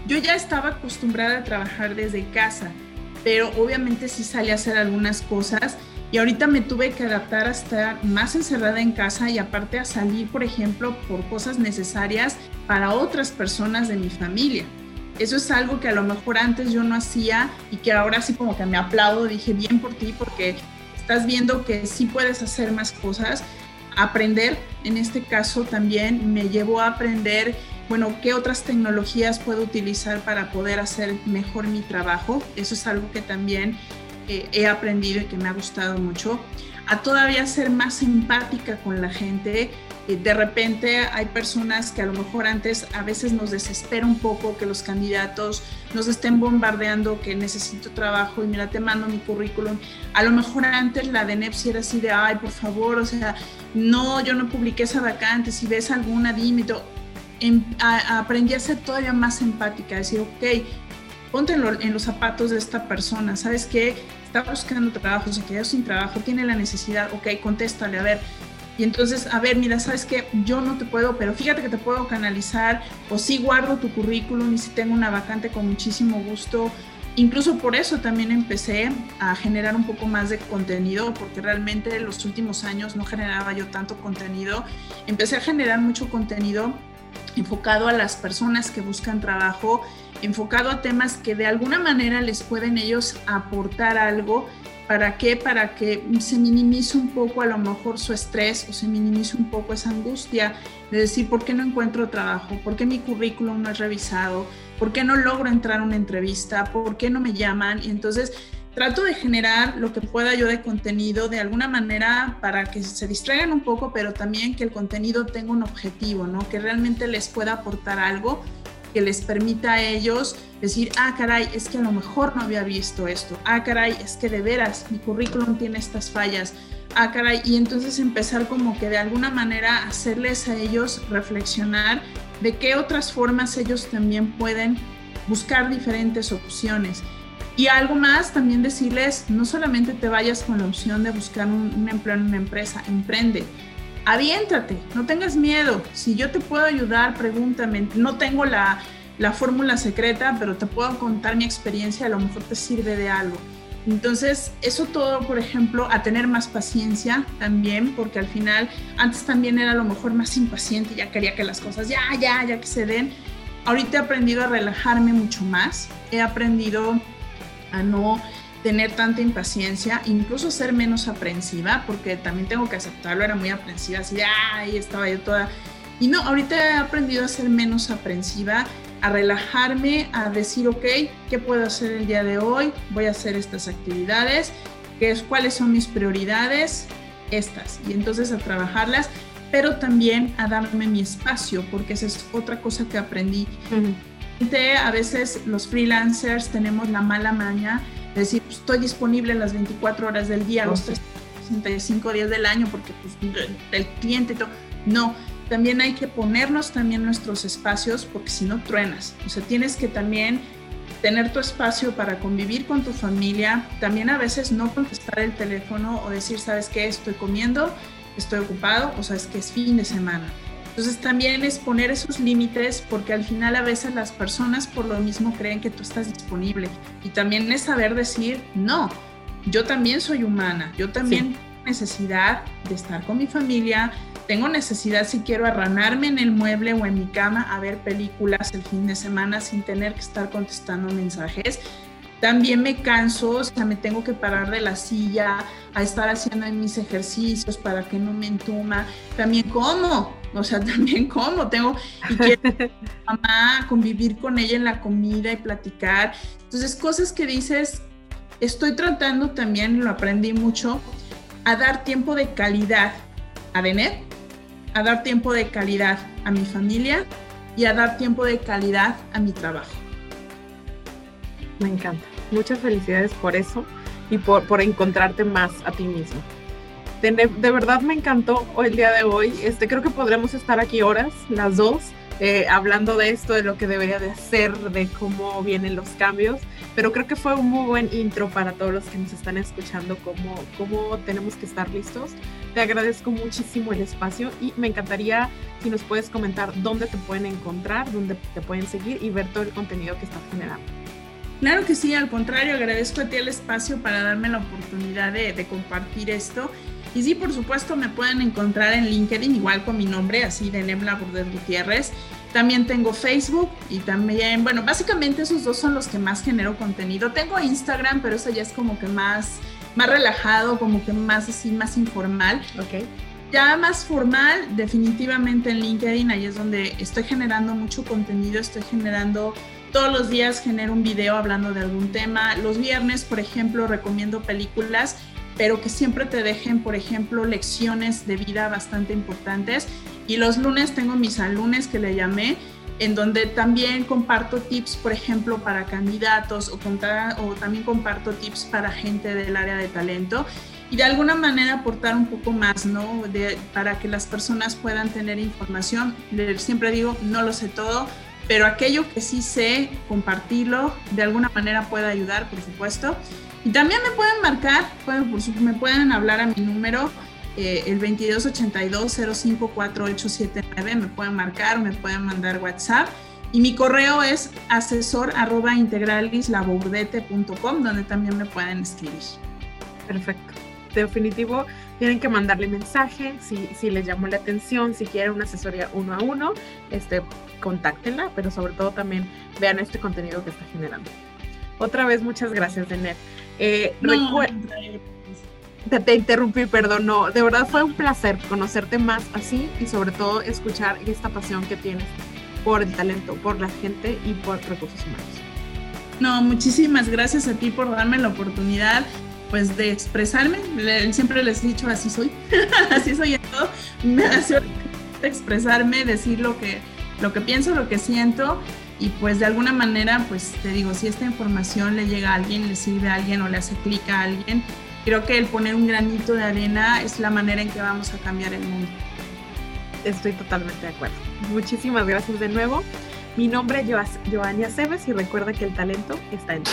Yo ya estaba acostumbrada a trabajar desde casa, pero obviamente sí salí a hacer algunas cosas y ahorita me tuve que adaptar a estar más encerrada en casa y aparte a salir, por ejemplo, por cosas necesarias para otras personas de mi familia. Eso es algo que a lo mejor antes yo no hacía y que ahora sí como que me aplaudo, dije bien por ti porque estás viendo que sí puedes hacer más cosas. Aprender, en este caso también me llevó a aprender bueno, qué otras tecnologías puedo utilizar para poder hacer mejor mi trabajo. Eso es algo que también eh, he aprendido y que me ha gustado mucho. A todavía ser más empática con la gente. Eh, de repente hay personas que a lo mejor antes a veces nos desespera un poco que los candidatos nos estén bombardeando que necesito trabajo y mira, te mando mi currículum. A lo mejor antes la de NEPSI era así de, ay, por favor, o sea, no, yo no publiqué esa vacante, si ves alguna, dime. Todo aprendí a ser todavía más empática, decir, ok, ponte en, los zapatos de esta persona, ¿sabes qué? Está buscando trabajo, se quedó sin trabajo, tiene la necesidad, ok, contéstale, a ver. Y entonces, a ver, mira, ¿sabes qué? Yo no te puedo, pero fíjate que te puedo canalizar, o sí guardo tu currículum y si tengo una vacante con muchísimo gusto. Incluso por eso también empecé a generar un poco más de contenido, porque realmente en los últimos años no generaba yo tanto contenido. Empecé a generar mucho contenido enfocado a las personas que buscan trabajo, enfocado a temas que de alguna manera les pueden ellos aportar algo. ¿Para qué? Para que se minimice un poco a lo mejor su estrés o se minimice un poco esa angustia de decir, ¿por qué no encuentro trabajo? ¿Por qué mi currículum no es revisado? ¿Por qué no logro entrar a una entrevista? ¿Por qué no me llaman? Y entonces trato de generar lo que pueda yo de contenido de alguna manera para que se distraigan un poco, pero también que el contenido tenga un objetivo, ¿no? Que realmente les pueda aportar algo que les permita a ellos decir, ah, caray, es que a lo mejor no había visto esto, ah, caray, es que de veras mi currículum tiene estas fallas, ah, caray, y entonces empezar como que de alguna manera hacerles a ellos reflexionar de qué otras formas ellos también pueden buscar diferentes opciones. Y algo más, también decirles, no solamente te vayas con la opción de buscar un, empleo en una empresa, emprende, aviéntate, no tengas miedo. Si yo te puedo ayudar, pregúntame. No tengo la, la fórmula secreta, pero te puedo contar mi experiencia, a lo mejor te sirve de algo. Entonces, eso todo, por ejemplo, a tener más paciencia también, porque al final, antes también era a lo mejor más impaciente, ya quería que las cosas ya, ya, ya que se den. Ahorita he aprendido a relajarme mucho más, he aprendido a no tener tanta impaciencia, incluso ser menos aprensiva, porque también tengo que aceptarlo, era muy aprensiva, así de, ay, estaba yo toda... Y no, ahorita he aprendido a ser menos aprensiva, a relajarme, a decir, ok, ¿qué puedo hacer el día de hoy? Voy a hacer estas actividades, ¿qué es, ¿cuáles son mis prioridades? Estas. Y entonces a trabajarlas, pero también a darme mi espacio, porque esa es otra cosa que aprendí a veces los freelancers tenemos la mala maña de decir, pues, estoy disponible las 24 horas del día, los 365 días del año, porque pues, el cliente, todo. no, también hay que ponernos también nuestros espacios, porque si no truenas, o sea, tienes que también tener tu espacio para convivir con tu familia, también a veces no contestar el teléfono o decir, ¿sabes qué? Estoy comiendo, estoy ocupado, o sea, es que es fin de semana. Entonces también es poner esos límites porque al final a veces las personas por lo mismo creen que tú estás disponible y también es saber decir, no, yo también soy humana, yo también tengo necesidad de estar con mi familia, tengo necesidad si quiero arranarme en el mueble o en mi cama a ver películas el fin de semana sin tener que estar contestando mensajes. También me canso, o sea, me tengo que parar de la silla a estar haciendo mis ejercicios para que no me entuma. También como, o sea, también como, tengo y quiero mamá convivir con ella en la comida y platicar. Entonces, cosas que dices, estoy tratando también, lo aprendí mucho, a dar tiempo de calidad a Benet, a dar tiempo de calidad a mi familia y a dar tiempo de calidad a mi trabajo. Me encanta. Muchas felicidades por eso y por, por encontrarte más a ti mismo. De, de, verdad me encantó el día de hoy. Este, creo que podremos estar aquí horas, las dos, eh, hablando de esto, de lo que debería de hacer, de cómo vienen los cambios. Pero creo que fue un muy buen intro para todos los que nos están escuchando, cómo, cómo tenemos que estar listos. Te agradezco muchísimo el espacio y me encantaría si nos puedes comentar dónde te pueden encontrar, dónde te pueden seguir y ver todo el contenido que estás generando. Claro que sí, al contrario, agradezco a ti el espacio para darme la oportunidad de, compartir esto. Y sí, por supuesto, me pueden encontrar en LinkedIn, igual con mi nombre, así de Nebla Burdet Gutiérrez. También tengo Facebook y también, bueno, básicamente esos dos son los que más genero contenido. Tengo Instagram, pero eso ya es como que más, más relajado, como que más así, más informal. Ok. Ya más formal, definitivamente en LinkedIn, ahí es donde estoy generando mucho contenido, estoy generando todos los días genero un video hablando de algún tema. Los viernes, por ejemplo, recomiendo películas, pero que siempre te dejen, por ejemplo, lecciones de vida bastante importantes. Y los lunes tengo mis alumnos que le llamé, en donde también comparto tips, por ejemplo, para candidatos o, o también comparto tips para gente del área de talento y de alguna manera aportar un poco más, ¿no? Para que las personas puedan tener información. Siempre digo, no lo sé todo, pero aquello que sí sé, compartirlo, de alguna manera puede ayudar, por supuesto. Y también me pueden marcar, pueden, me pueden hablar a mi número, eh, el 2282-054879, me pueden marcar, me pueden mandar WhatsApp. Y mi correo es asesor arroba donde también me pueden escribir. Perfecto. Definitivo, tienen que mandarle mensaje si, si les llamó la atención, si quieren una asesoría uno a uno, este, contáctenla, pero sobre todo también vean este contenido que está generando. Otra vez, muchas gracias, Denet. Eh, no, te, te, interrumpí, perdón, no, de verdad fue un placer conocerte más así y sobre todo escuchar esta pasión que tienes por el talento, por la gente y por recursos humanos. No, muchísimas gracias a ti por darme la oportunidad pues de expresarme. Siempre les he dicho así soy, así soy en todo. Me hace expresarme, decir lo que lo que pienso, lo que siento y pues de alguna manera, pues te digo, si esta información le llega a alguien, le sirve a alguien o le hace clic a alguien, creo que el poner un granito de arena es la manera en que vamos a cambiar el mundo. Estoy totalmente de acuerdo. Muchísimas gracias de nuevo. Mi nombre es Joania Cebes y recuerda que el talento está en ti.